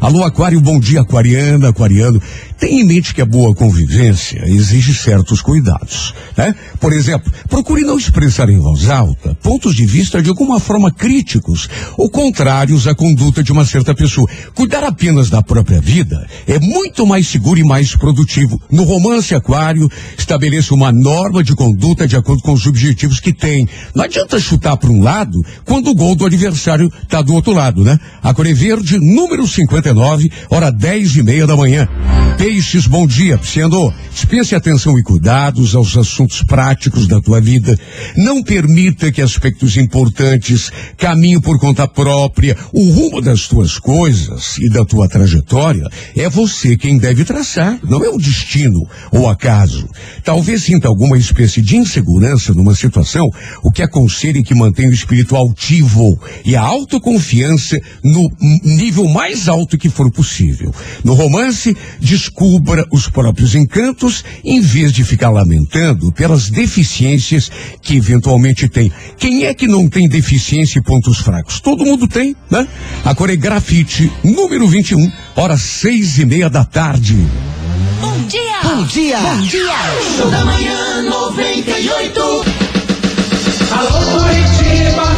Alô, Aquário, bom dia, Aquariana, Aquariano. Tenha em mente que a boa convivência exige certos cuidados, né? Por exemplo, procure não expressar em voz alta pontos de vista de alguma forma críticos ou contrários à conduta de uma certa pessoa. Cuidar apenas da própria vida é muito mais seguro e mais produtivo. No romance Aquário, estabeleça uma norma de conduta de acordo com os objetivos que tem. Não adianta chutar para um lado quando o gol do adversário está do outro lado, né? A Core Verde, número 59, hora dez e meia da manhã. Peixes, bom dia, Psiando. Dispense atenção e cuidados aos assuntos práticos da tua vida. Não permita que aspectos importantes caminhem por conta própria. O rumo das tuas coisas e da tua trajetória é você quem deve traçar, não é o destino ou acaso. Talvez sinta alguma espécie de insegurança numa situação, o que aconselhe que mantenha o espírito altivo e a autoconfiança no nível mais alto que for possível. No romance, descubra os próprios encantos em vez de ficar lamentando pelas deficiências que eventualmente tem. Quem é que não tem deficiência e pontos fracos? Todo mundo tem, né? A Core Grafite, número 21, horas seis e meia da tarde. Bom dia! Bom dia! Bom dia! Show da manhã 98. Alô Curitiba,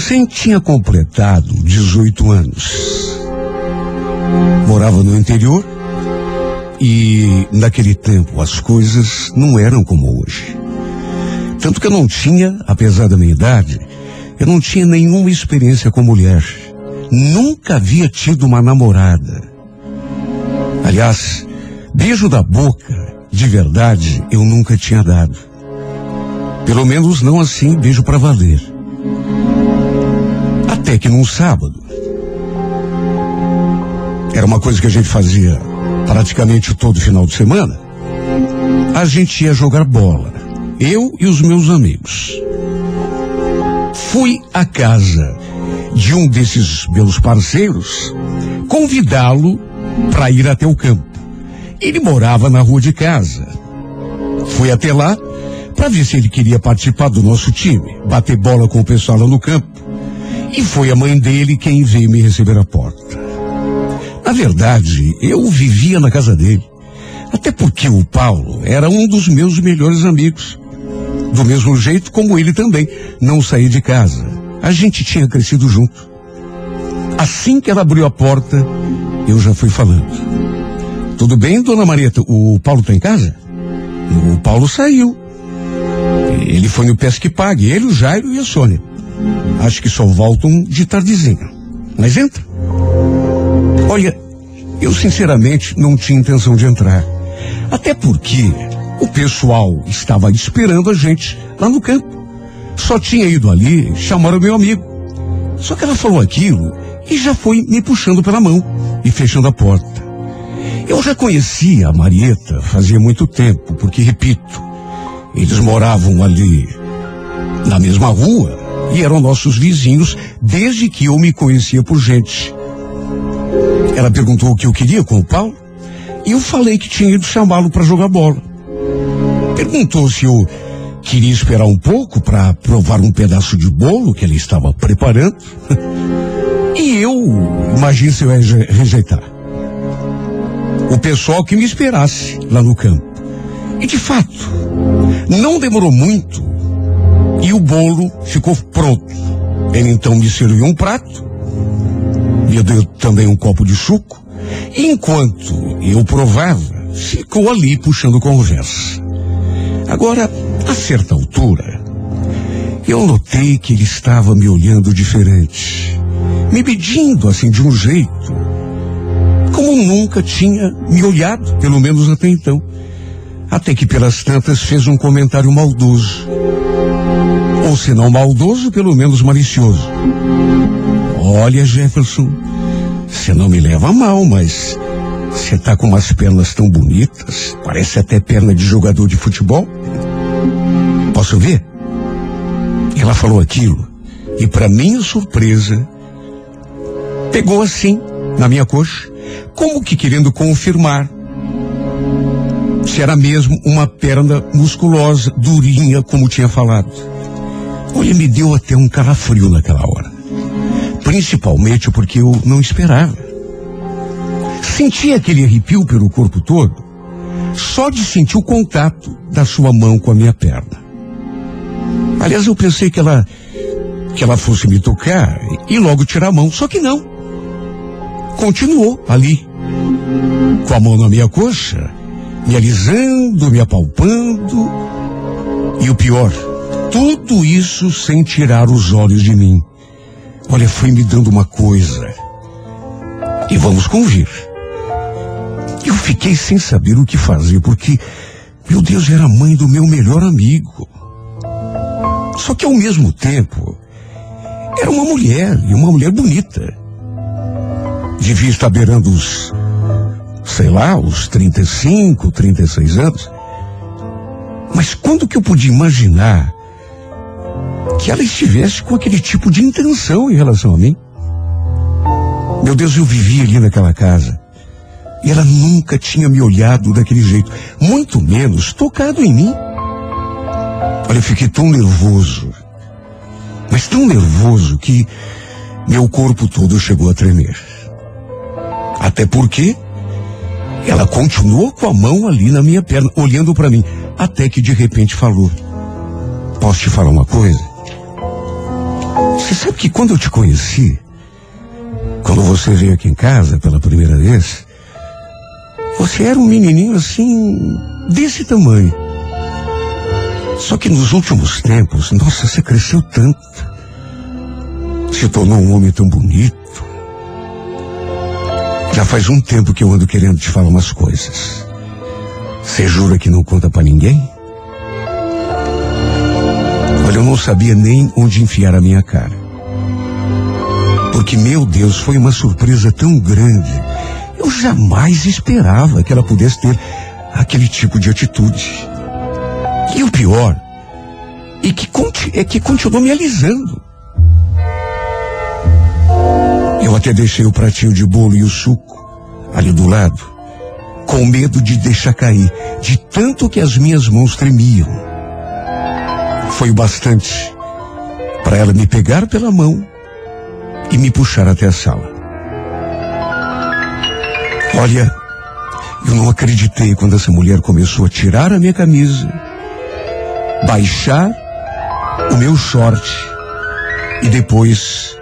recém tinha completado 18 anos. Morava no interior e naquele tempo as coisas não eram como hoje. Tanto que eu não tinha, apesar da minha idade, eu não tinha nenhuma experiência com mulher. Nunca havia tido uma namorada. Aliás, beijo da boca, de verdade, eu nunca tinha dado. Pelo menos não assim, beijo pra valer. Até que num sábado. Era uma coisa que a gente fazia praticamente todo final de semana. A gente ia jogar bola. Eu e os meus amigos. Fui à casa de um desses meus parceiros convidá-lo para ir até o campo. Ele morava na rua de casa. Fui até lá para ver se ele queria participar do nosso time, bater bola com o pessoal lá no campo. E foi a mãe dele quem veio me receber à porta. Na verdade, eu vivia na casa dele. Até porque o Paulo era um dos meus melhores amigos. Do mesmo jeito como ele também não saía de casa. A gente tinha crescido junto. Assim que ela abriu a porta, eu já fui falando. Tudo bem, dona Marieta? O Paulo está em casa? O Paulo saiu. ele foi no Pesque Pague, ele, o Jairo e a Sônia. Acho que só voltam de tardezinha. Mas entra. Olha, eu sinceramente não tinha intenção de entrar. Até porque o pessoal estava esperando a gente lá no campo. Só tinha ido ali chamar o meu amigo. Só que ela falou aquilo e já foi me puxando pela mão e fechando a porta. Eu já conhecia a Marieta fazia muito tempo, porque, repito, eles moravam ali na mesma rua e eram nossos vizinhos desde que eu me conhecia por gente. Ela perguntou o que eu queria com o Paulo e eu falei que tinha ido chamá-lo para jogar bola. Perguntou se eu queria esperar um pouco para provar um pedaço de bolo que ele estava preparando. e eu, imagine se eu ia rejeitar. O pessoal que me esperasse lá no campo. E de fato, não demorou muito e o bolo ficou pronto. Ele então me serviu um prato, me deu também um copo de suco, e enquanto eu provava, ficou ali puxando conversa. Agora, a certa altura, eu notei que ele estava me olhando diferente, me pedindo assim de um jeito, como nunca tinha me olhado, pelo menos até então. Até que pelas tantas fez um comentário maldoso. Ou se não maldoso, pelo menos malicioso. Olha, Jefferson, você não me leva a mal, mas você tá com umas pernas tão bonitas, parece até perna de jogador de futebol. Posso ver? Ela falou aquilo e para minha surpresa pegou assim na minha coxa, como que querendo confirmar se era mesmo uma perna musculosa, durinha, como tinha falado. Olha, me deu até um calafrio naquela hora. Principalmente porque eu não esperava. Senti aquele arrepio pelo corpo todo, só de sentir o contato da sua mão com a minha perna. Aliás, eu pensei que ela que ela fosse me tocar e logo tirar a mão, só que não. Continuou ali, com a mão na minha coxa, me alisando, me apalpando. E o pior, tudo isso sem tirar os olhos de mim. Olha, foi me dando uma coisa. E vamos convir. Eu fiquei sem saber o que fazer, porque, meu Deus, era a mãe do meu melhor amigo. Só que ao mesmo tempo, era uma mulher, e uma mulher bonita. Devia estar beirando os, sei lá, os 35, 36 anos. Mas quando que eu podia imaginar que ela estivesse com aquele tipo de intenção em relação a mim? Meu Deus, eu vivia ali naquela casa. E ela nunca tinha me olhado daquele jeito, muito menos tocado em mim. Olha, eu fiquei tão nervoso, mas tão nervoso que meu corpo todo chegou a tremer. Até porque ela continuou com a mão ali na minha perna, olhando para mim, até que de repente falou: Posso te falar uma coisa? Você sabe que quando eu te conheci, quando você veio aqui em casa pela primeira vez, você era um menininho assim, desse tamanho. Só que nos últimos tempos, nossa, você cresceu tanto. Se tornou um homem tão bonito. Já faz um tempo que eu ando querendo te falar umas coisas. Você jura que não conta para ninguém? Olha, eu não sabia nem onde enfiar a minha cara. Porque, meu Deus, foi uma surpresa tão grande. Eu jamais esperava que ela pudesse ter aquele tipo de atitude. E o pior é que, é que continuou me alisando. Eu até deixei o pratinho de bolo e o suco ali do lado, com medo de deixar cair, de tanto que as minhas mãos tremiam. Foi o bastante para ela me pegar pela mão e me puxar até a sala. Olha, eu não acreditei quando essa mulher começou a tirar a minha camisa, baixar o meu short e depois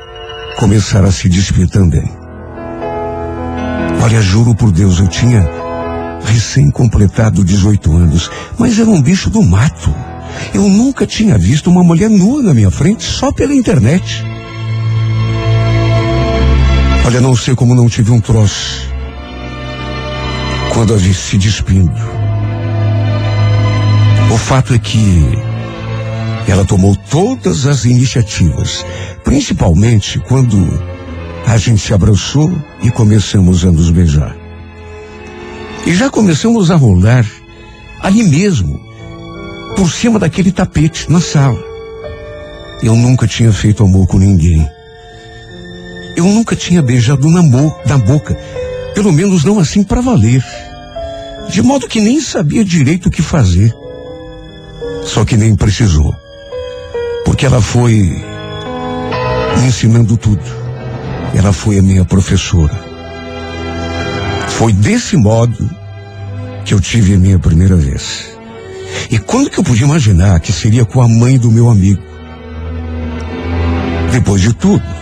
começar a se despir também. Olha, juro por Deus, eu tinha recém completado 18 anos, mas era um bicho do mato. Eu nunca tinha visto uma mulher nua na minha frente só pela internet. Olha, não sei como não tive um troço quando a vi se despindo. O fato é que ela tomou todas as iniciativas, principalmente quando a gente se abraçou e começamos a nos beijar. E já começamos a rolar ali mesmo, por cima daquele tapete na sala. Eu nunca tinha feito amor com ninguém. Eu nunca tinha beijado na, na boca, pelo menos não assim para valer. De modo que nem sabia direito o que fazer. Só que nem precisou. Porque ela foi me ensinando tudo. Ela foi a minha professora. Foi desse modo que eu tive a minha primeira vez. E quando que eu podia imaginar que seria com a mãe do meu amigo? Depois de tudo,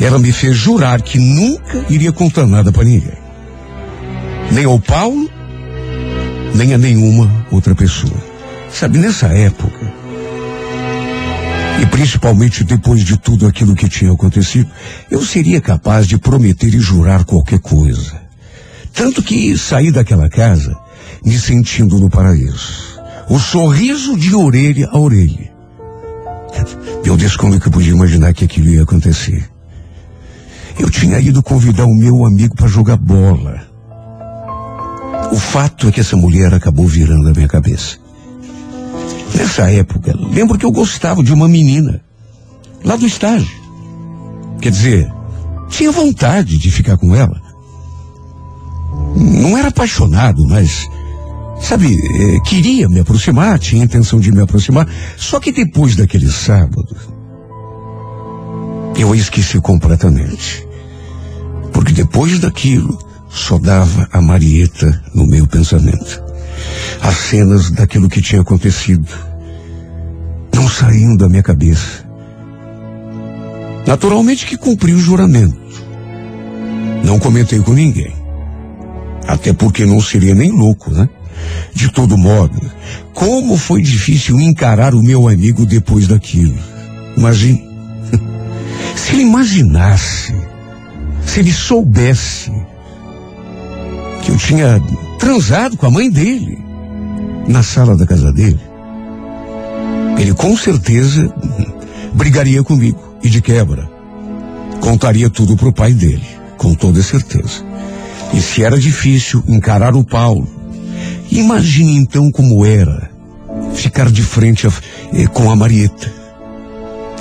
ela me fez jurar que nunca iria contar nada para ninguém. Nem ao Paulo, nem a nenhuma outra pessoa. Sabe, nessa época, e principalmente depois de tudo aquilo que tinha acontecido, eu seria capaz de prometer e jurar qualquer coisa. Tanto que saí daquela casa me sentindo no paraíso. O sorriso de orelha a orelha. Como é que eu podia imaginar que aquilo ia acontecer? Eu tinha ido convidar o meu amigo para jogar bola. O fato é que essa mulher acabou virando a minha cabeça. Nessa época, lembro que eu gostava de uma menina, lá do estágio. Quer dizer, tinha vontade de ficar com ela. Não era apaixonado, mas, sabe, eh, queria me aproximar, tinha intenção de me aproximar. Só que depois daquele sábado, eu a esqueci completamente. Porque depois daquilo, só dava a Marieta no meu pensamento. As cenas daquilo que tinha acontecido não saíam da minha cabeça. Naturalmente que cumpri o juramento. Não comentei com ninguém. Até porque não seria nem louco, né? De todo modo, como foi difícil encarar o meu amigo depois daquilo. Imagine. Se ele imaginasse, se ele soubesse que eu tinha transado com a mãe dele na sala da casa dele, ele com certeza brigaria comigo e de quebra contaria tudo pro pai dele, com toda certeza. E se era difícil encarar o Paulo, imagine então como era ficar de frente a, eh, com a Marieta.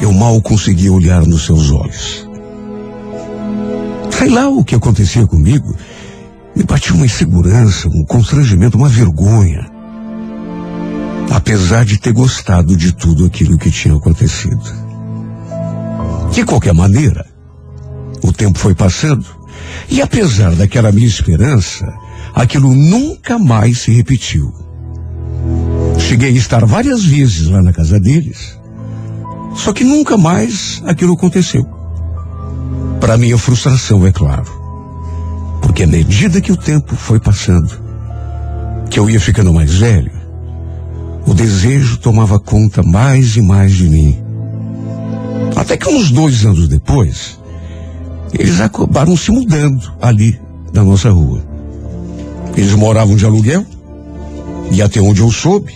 Eu mal conseguia olhar nos seus olhos. Sei lá o que acontecia comigo, me batia uma insegurança, um constrangimento, uma vergonha. Apesar de ter gostado de tudo aquilo que tinha acontecido. De qualquer maneira, o tempo foi passando e apesar daquela minha esperança, aquilo nunca mais se repetiu. Cheguei a estar várias vezes lá na casa deles, só que nunca mais aquilo aconteceu. Para minha frustração, é claro. Porque à medida que o tempo foi passando, que eu ia ficando mais velho, o desejo tomava conta mais e mais de mim. Até que uns dois anos depois, eles acabaram se mudando ali da nossa rua. Eles moravam de aluguel, e até onde eu soube,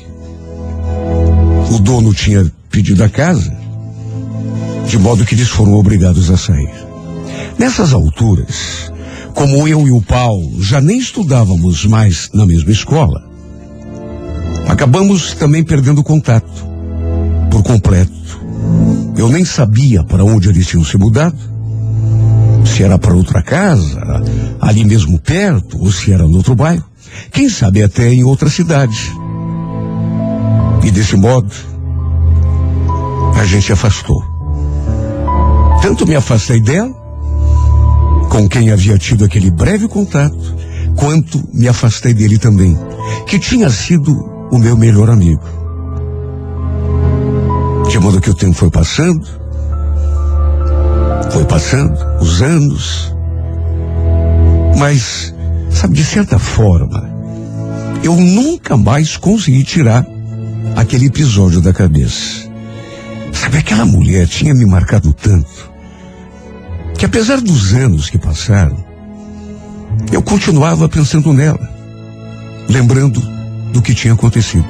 o dono tinha pedido a casa, de modo que eles foram obrigados a sair. Nessas alturas, como eu e o Paulo já nem estudávamos mais na mesma escola, acabamos também perdendo contato por completo. Eu nem sabia para onde eles tinham se mudado, se era para outra casa, ali mesmo perto, ou se era no outro bairro, quem sabe até em outra cidade. E desse modo, a gente afastou. Tanto me afastei dela, com quem havia tido aquele breve contato, quanto me afastei dele também, que tinha sido o meu melhor amigo. De modo que o tempo foi passando, foi passando, os anos, mas, sabe, de certa forma, eu nunca mais consegui tirar aquele episódio da cabeça. Sabe, aquela mulher tinha me marcado tanto que apesar dos anos que passaram, eu continuava pensando nela, lembrando do que tinha acontecido.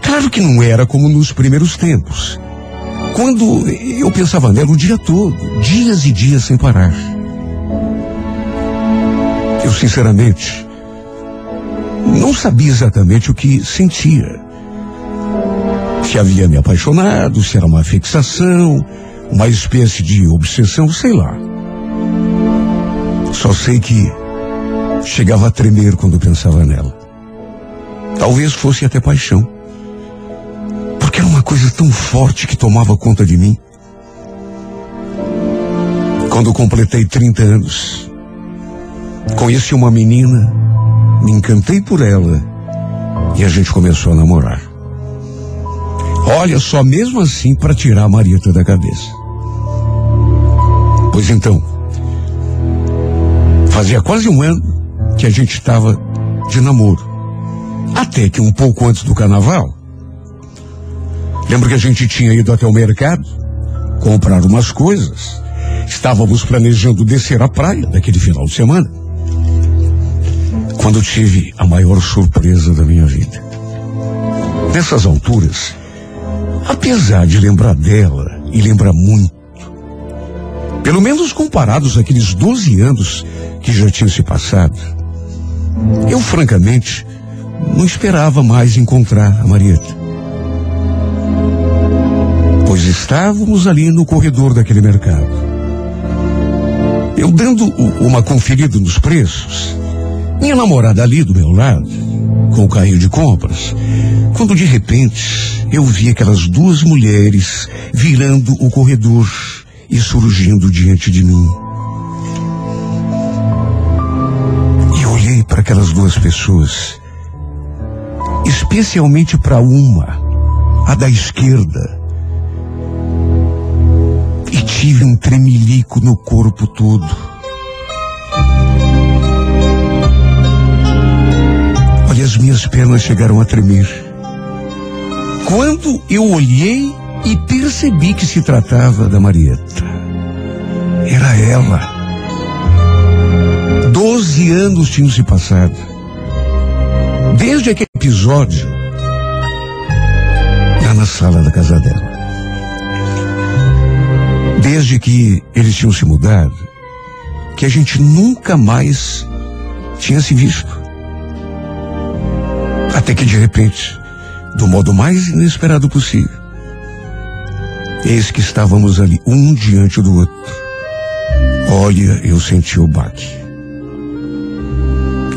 Claro que não era como nos primeiros tempos, quando eu pensava nela o dia todo, dias e dias sem parar. Eu, sinceramente, não sabia exatamente o que sentia. Se havia me apaixonado, se era uma fixação, uma espécie de obsessão, sei lá. Só sei que chegava a tremer quando pensava nela. Talvez fosse até paixão. Porque era uma coisa tão forte que tomava conta de mim. Quando completei 30 anos, conheci uma menina, me encantei por ela e a gente começou a namorar. Olha só, mesmo assim, para tirar a Marieta da cabeça. Pois então, fazia quase um ano que a gente estava de namoro. Até que um pouco antes do carnaval, lembro que a gente tinha ido até o mercado comprar umas coisas. Estávamos planejando descer a praia naquele final de semana. Quando tive a maior surpresa da minha vida. Nessas alturas, apesar de lembrar dela e lembrar muito, pelo menos comparados àqueles 12 anos que já tinham se passado, eu francamente não esperava mais encontrar a Marieta. Pois estávamos ali no corredor daquele mercado. Eu dando uma conferida nos preços, minha namorada ali do meu lado, com o carrinho de compras, quando de repente eu vi aquelas duas mulheres virando o corredor e surgindo diante de mim. E olhei para aquelas duas pessoas, especialmente para uma, a da esquerda, e tive um tremelico no corpo todo. Olha, as minhas pernas chegaram a tremer. Quando eu olhei e percebi que se tratava da Marieta. Era ela. Doze anos tinham se passado. Desde aquele episódio, lá na sala da casa dela. Desde que eles tinham se mudado, que a gente nunca mais tinha se visto. Até que de repente, do modo mais inesperado possível, eis que estávamos ali, um diante do outro. Olha, eu senti o baque.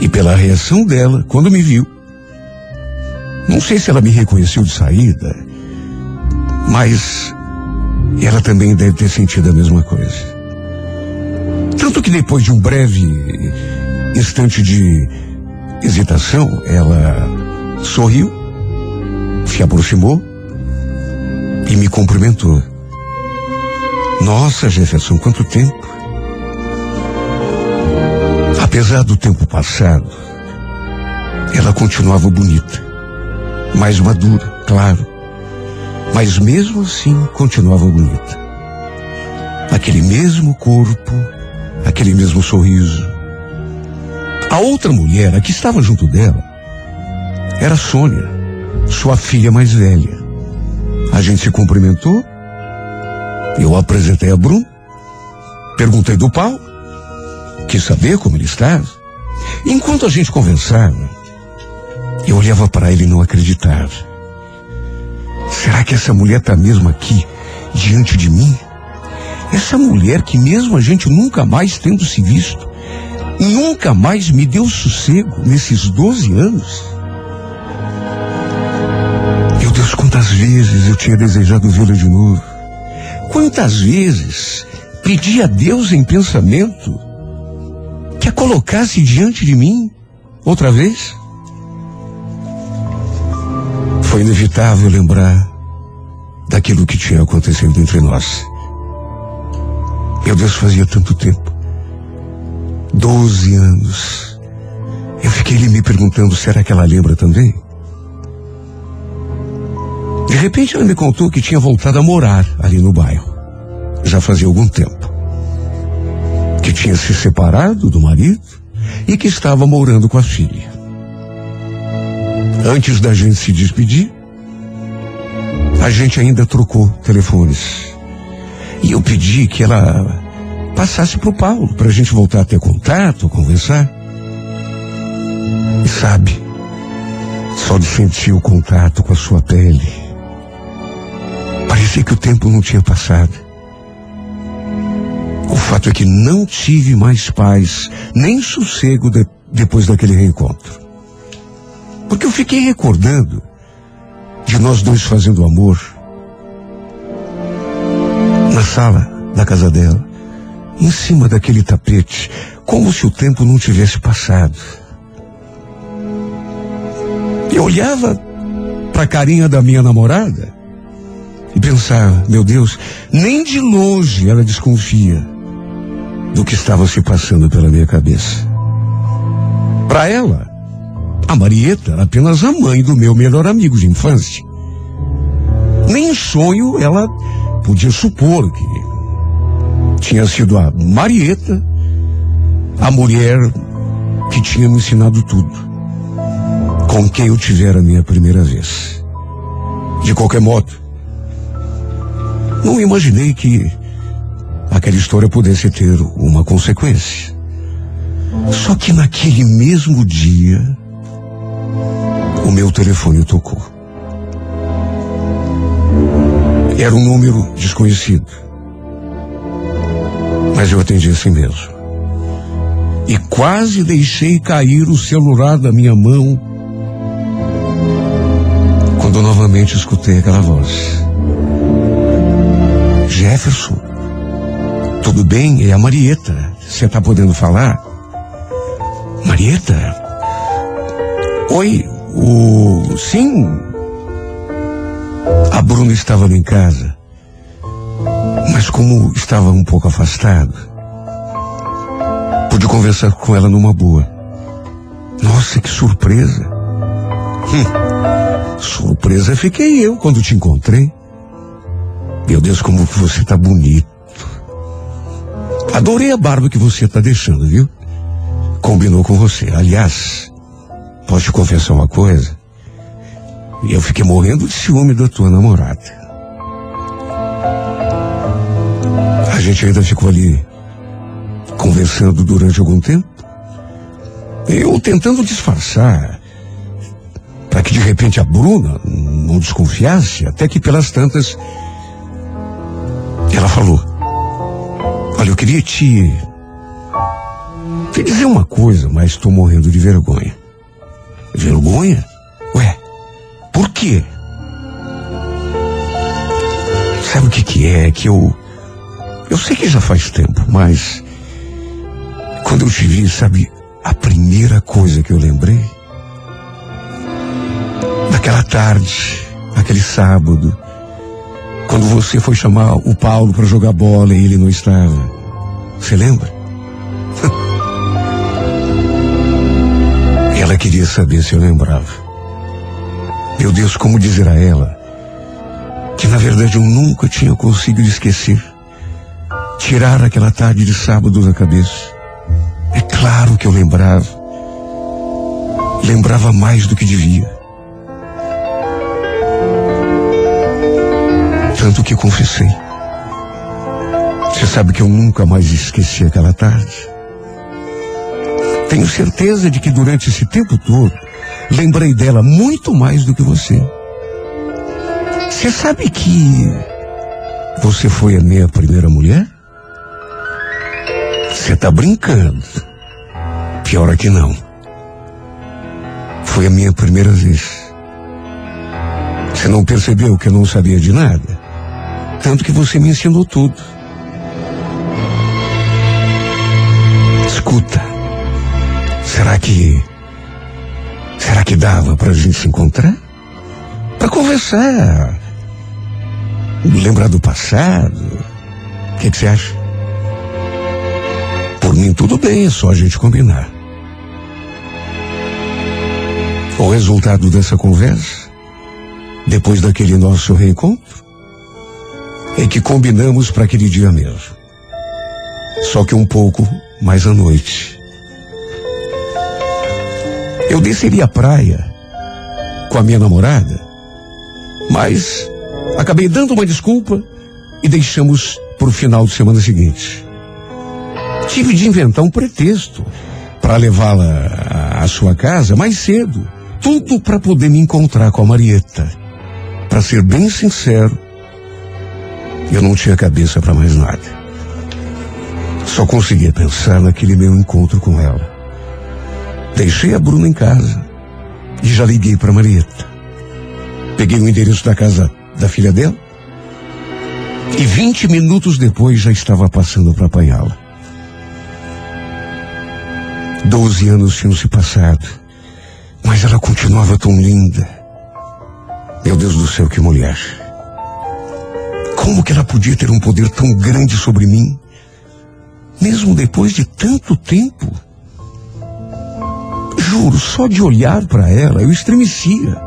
E pela reação dela, quando me viu, não sei se ela me reconheceu de saída, mas ela também deve ter sentido a mesma coisa. Tanto que depois de um breve instante de hesitação, ela sorriu, se aproximou e me cumprimentou. Nossa, Jefferson, quanto tempo! Apesar do tempo passado, ela continuava bonita, mais madura, claro, mas mesmo assim continuava bonita. Aquele mesmo corpo, aquele mesmo sorriso. A outra mulher, a que estava junto dela, era Sônia, sua filha mais velha. A gente se cumprimentou, eu apresentei a Bruno, perguntei do Paulo, quis saber como ele estava. Enquanto a gente conversava, eu olhava para ele e não acreditava. Será que essa mulher está mesmo aqui, diante de mim? Essa mulher que mesmo a gente nunca mais tendo se visto, nunca mais me deu sossego nesses 12 anos? Deus, quantas vezes eu tinha desejado vê-la de novo. Quantas vezes pedi a Deus em pensamento que a colocasse diante de mim outra vez? Foi inevitável lembrar daquilo que tinha acontecido entre nós. Meu Deus, fazia tanto tempo. Doze anos. Eu fiquei ali me perguntando, será que ela lembra também? De repente ela me contou que tinha voltado a morar ali no bairro. Já fazia algum tempo. Que tinha se separado do marido e que estava morando com a filha. Antes da gente se despedir, a gente ainda trocou telefones. E eu pedi que ela passasse pro Paulo para a gente voltar a ter contato, conversar. E sabe, só de sentir o contato com a sua pele, parecia que o tempo não tinha passado. O fato é que não tive mais paz, nem sossego de, depois daquele reencontro. Porque eu fiquei recordando de nós dois fazendo amor na sala da casa dela, em cima daquele tapete, como se o tempo não tivesse passado. Eu olhava para a carinha da minha namorada e pensava, meu Deus, nem de longe ela desconfia do que estava se passando pela minha cabeça. Para ela, a Marieta era apenas a mãe do meu melhor amigo de infância. Nem em sonho ela podia supor que tinha sido a Marieta, a mulher que tinha me ensinado tudo, com quem eu tivera a minha primeira vez. De qualquer modo, não imaginei que aquela história pudesse ter uma consequência. Só que naquele mesmo dia, o meu telefone tocou. Era um número desconhecido. Mas eu atendi assim mesmo. E quase deixei cair o celular da minha mão quando novamente escutei aquela voz. Jefferson, tudo bem? É a Marieta. Você está podendo falar? Marieta? Oi, o. Sim. A Bruna estava em casa. Mas como estava um pouco afastado, pude conversar com ela numa boa. Nossa, que surpresa. Hum, surpresa fiquei eu quando te encontrei. Meu Deus, como você tá bonito. Adorei a barba que você tá deixando, viu? Combinou com você. Aliás, posso te confessar uma coisa? Eu fiquei morrendo de ciúme da tua namorada. A gente ainda ficou ali conversando durante algum tempo. Eu tentando disfarçar para que de repente a Bruna não desconfiasse, até que pelas tantas ela falou: Olha, eu queria te te dizer uma coisa, mas estou morrendo de vergonha. Vergonha? Ué, por quê? Sabe o que que é? Que eu eu sei que já faz tempo, mas quando eu te vi, sabe, a primeira coisa que eu lembrei daquela tarde, aquele sábado, quando você foi chamar o Paulo para jogar bola e ele não estava. Você lembra? ela queria saber se eu lembrava. Meu Deus, como dizer a ela que na verdade eu nunca tinha conseguido esquecer, tirar aquela tarde de sábado da cabeça. É claro que eu lembrava. Lembrava mais do que devia. Tanto que confessei. Você sabe que eu nunca mais esqueci aquela tarde. Tenho certeza de que durante esse tempo todo, lembrei dela muito mais do que você. Você sabe que você foi a minha primeira mulher? Você tá brincando. Pior é que não. Foi a minha primeira vez. Você não percebeu que eu não sabia de nada? Tanto que você me ensinou tudo. Escuta. Será que. Será que dava pra gente se encontrar? Pra conversar. Lembrar do passado. O que, que você acha? Por mim, tudo bem, é só a gente combinar. O resultado dessa conversa depois daquele nosso reencontro, é que combinamos para aquele dia mesmo. Só que um pouco mais à noite. Eu desceria a praia com a minha namorada, mas acabei dando uma desculpa e deixamos para o final de semana seguinte. Tive de inventar um pretexto para levá-la à sua casa mais cedo. Tudo para poder me encontrar com a Marieta. Para ser bem sincero, eu não tinha cabeça para mais nada. Só conseguia pensar naquele meu encontro com ela. Deixei a Bruna em casa e já liguei para Marieta. Peguei o endereço da casa da filha dela e 20 minutos depois já estava passando para apanhá-la. Doze anos tinham se passado, mas ela continuava tão linda. Meu Deus do céu, que mulher. Como que ela podia ter um poder tão grande sobre mim, mesmo depois de tanto tempo? Juro, só de olhar para ela eu estremecia.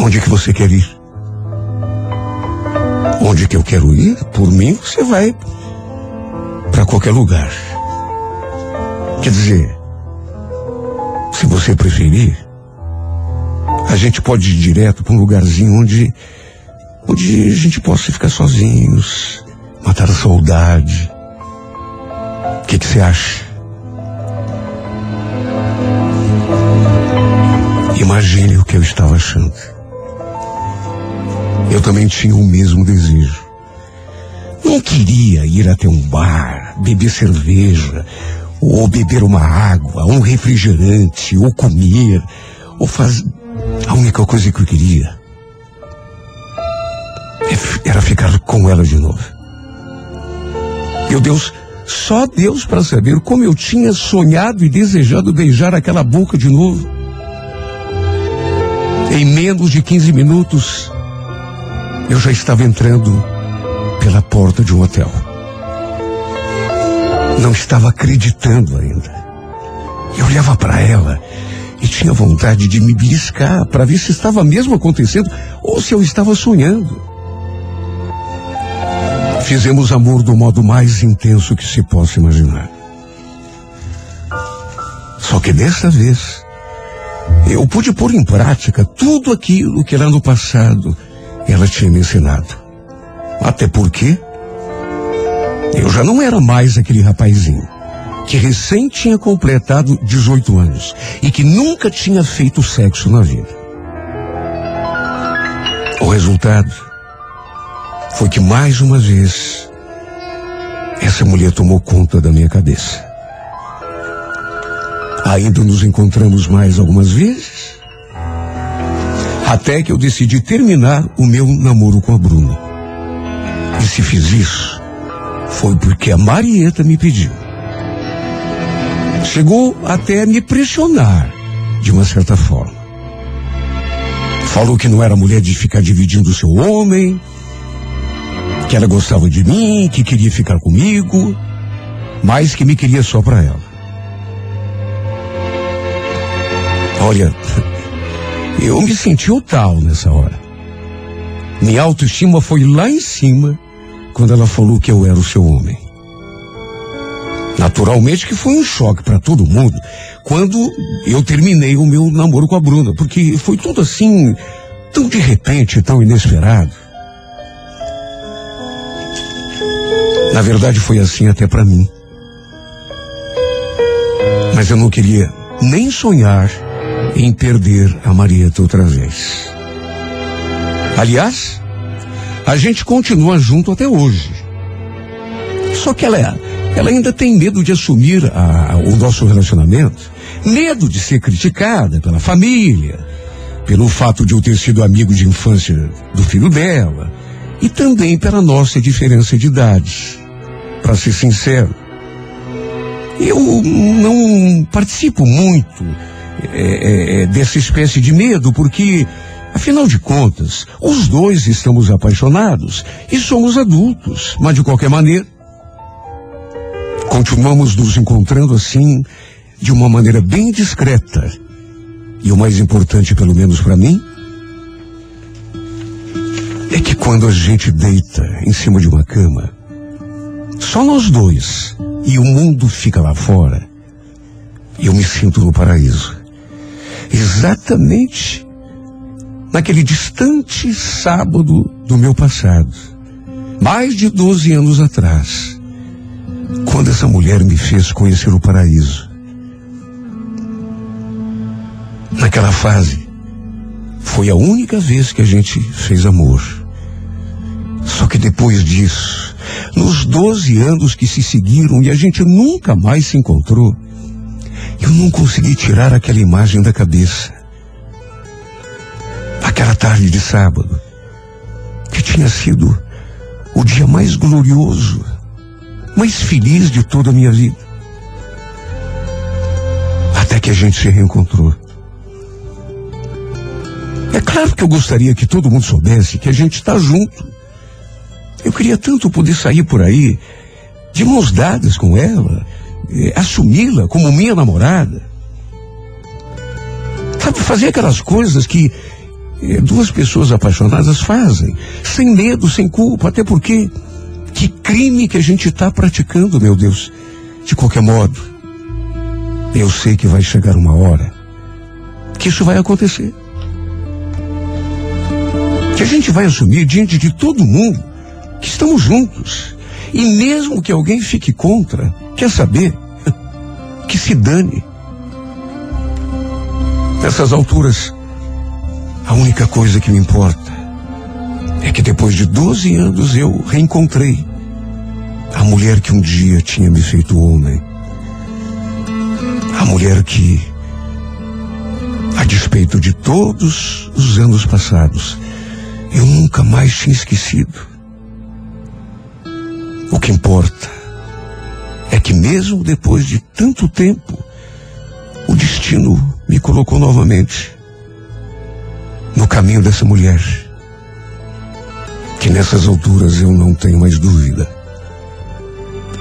Onde é que você quer ir? Onde que eu quero ir? Por mim, você vai para qualquer lugar. Quer dizer, se você preferir, a gente pode ir direto para um lugarzinho onde, onde a gente possa ficar sozinhos, matar a saudade. O que você acha? Imagine o que eu estava achando. Eu também tinha o mesmo desejo. Não queria ir até um bar, beber cerveja, ou beber uma água, um refrigerante, ou comer, ou fazer. A única coisa que eu queria era ficar com ela de novo. Meu Deus, só Deus para saber como eu tinha sonhado e desejado beijar aquela boca de novo. Em menos de 15 minutos, eu já estava entrando pela porta de um hotel. Não estava acreditando ainda. Eu olhava para ela e tinha vontade de me beliscar para ver se estava mesmo acontecendo ou se eu estava sonhando. Fizemos amor do modo mais intenso que se possa imaginar. Só que dessa vez, eu pude pôr em prática tudo aquilo que lá no passado ela tinha me ensinado. Até porque eu já não era mais aquele rapazinho que recém tinha completado 18 anos e que nunca tinha feito sexo na vida. O resultado foi que mais uma vez essa mulher tomou conta da minha cabeça. Ainda nos encontramos mais algumas vezes, até que eu decidi terminar o meu namoro com a Bruna. E se fiz isso, foi porque a Marieta me pediu. Chegou até a me pressionar, de uma certa forma. Falou que não era mulher de ficar dividindo o seu homem, que ela gostava de mim, que queria ficar comigo, mas que me queria só para ela. Olha, eu me senti o tal nessa hora. Minha autoestima foi lá em cima quando ela falou que eu era o seu homem. Naturalmente que foi um choque para todo mundo quando eu terminei o meu namoro com a Bruna, porque foi tudo assim, tão de repente, tão inesperado. Na verdade foi assim até para mim. Mas eu não queria nem sonhar em perder a Marieta outra vez. Aliás, a gente continua junto até hoje. Só que ela, ela ainda tem medo de assumir a, o nosso relacionamento, medo de ser criticada pela família, pelo fato de eu ter sido amigo de infância do filho dela, e também pela nossa diferença de idade. Para ser sincero, eu não participo muito é, é, dessa espécie de medo, porque, afinal de contas, os dois estamos apaixonados e somos adultos, mas de qualquer maneira, continuamos nos encontrando assim, de uma maneira bem discreta, E o mais importante, pelo menos para mim, é que quando a gente deita em cima de uma cama, só nós dois, e o mundo fica lá fora, eu me sinto no paraíso. Exatamente naquele distante sábado do meu passado, mais de 12 anos atrás, quando essa mulher me fez conhecer o paraíso. Naquela fase, foi a única vez que a gente fez amor. Só que depois disso, nos 12 anos que se seguiram e a gente nunca mais se encontrou, eu não consegui tirar aquela imagem da cabeça. Aquela tarde de sábado, que tinha sido o dia mais glorioso, mais feliz de toda a minha vida. Até que a gente se reencontrou. É claro que eu gostaria que todo mundo soubesse que a gente está junto. Eu queria tanto poder sair por aí, de mãos dadas com ela, eh, assumi-la como minha namorada. Sabe, fazer aquelas coisas que eh, duas pessoas apaixonadas fazem, sem medo, sem culpa, até porque que crime que a gente está praticando, meu Deus. De qualquer modo, eu sei que vai chegar uma hora que isso vai acontecer. Que a gente vai assumir diante de todo mundo que estamos juntos. E mesmo que alguém fique contra, quer saber? Que se dane. Nessas alturas, a única coisa que me importa é que depois de 12 anos eu reencontrei a mulher que um dia tinha me feito homem. A mulher que, a despeito de todos os anos passados, eu nunca mais tinha esquecido. O que importa é que mesmo depois de tanto tempo, o destino me colocou novamente no caminho dessa mulher, que nessas alturas eu não tenho mais dúvida.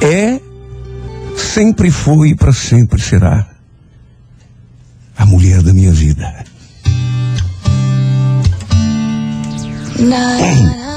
É, sempre foi e para sempre será a mulher da minha vida. Na,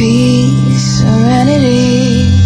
peace, serenity.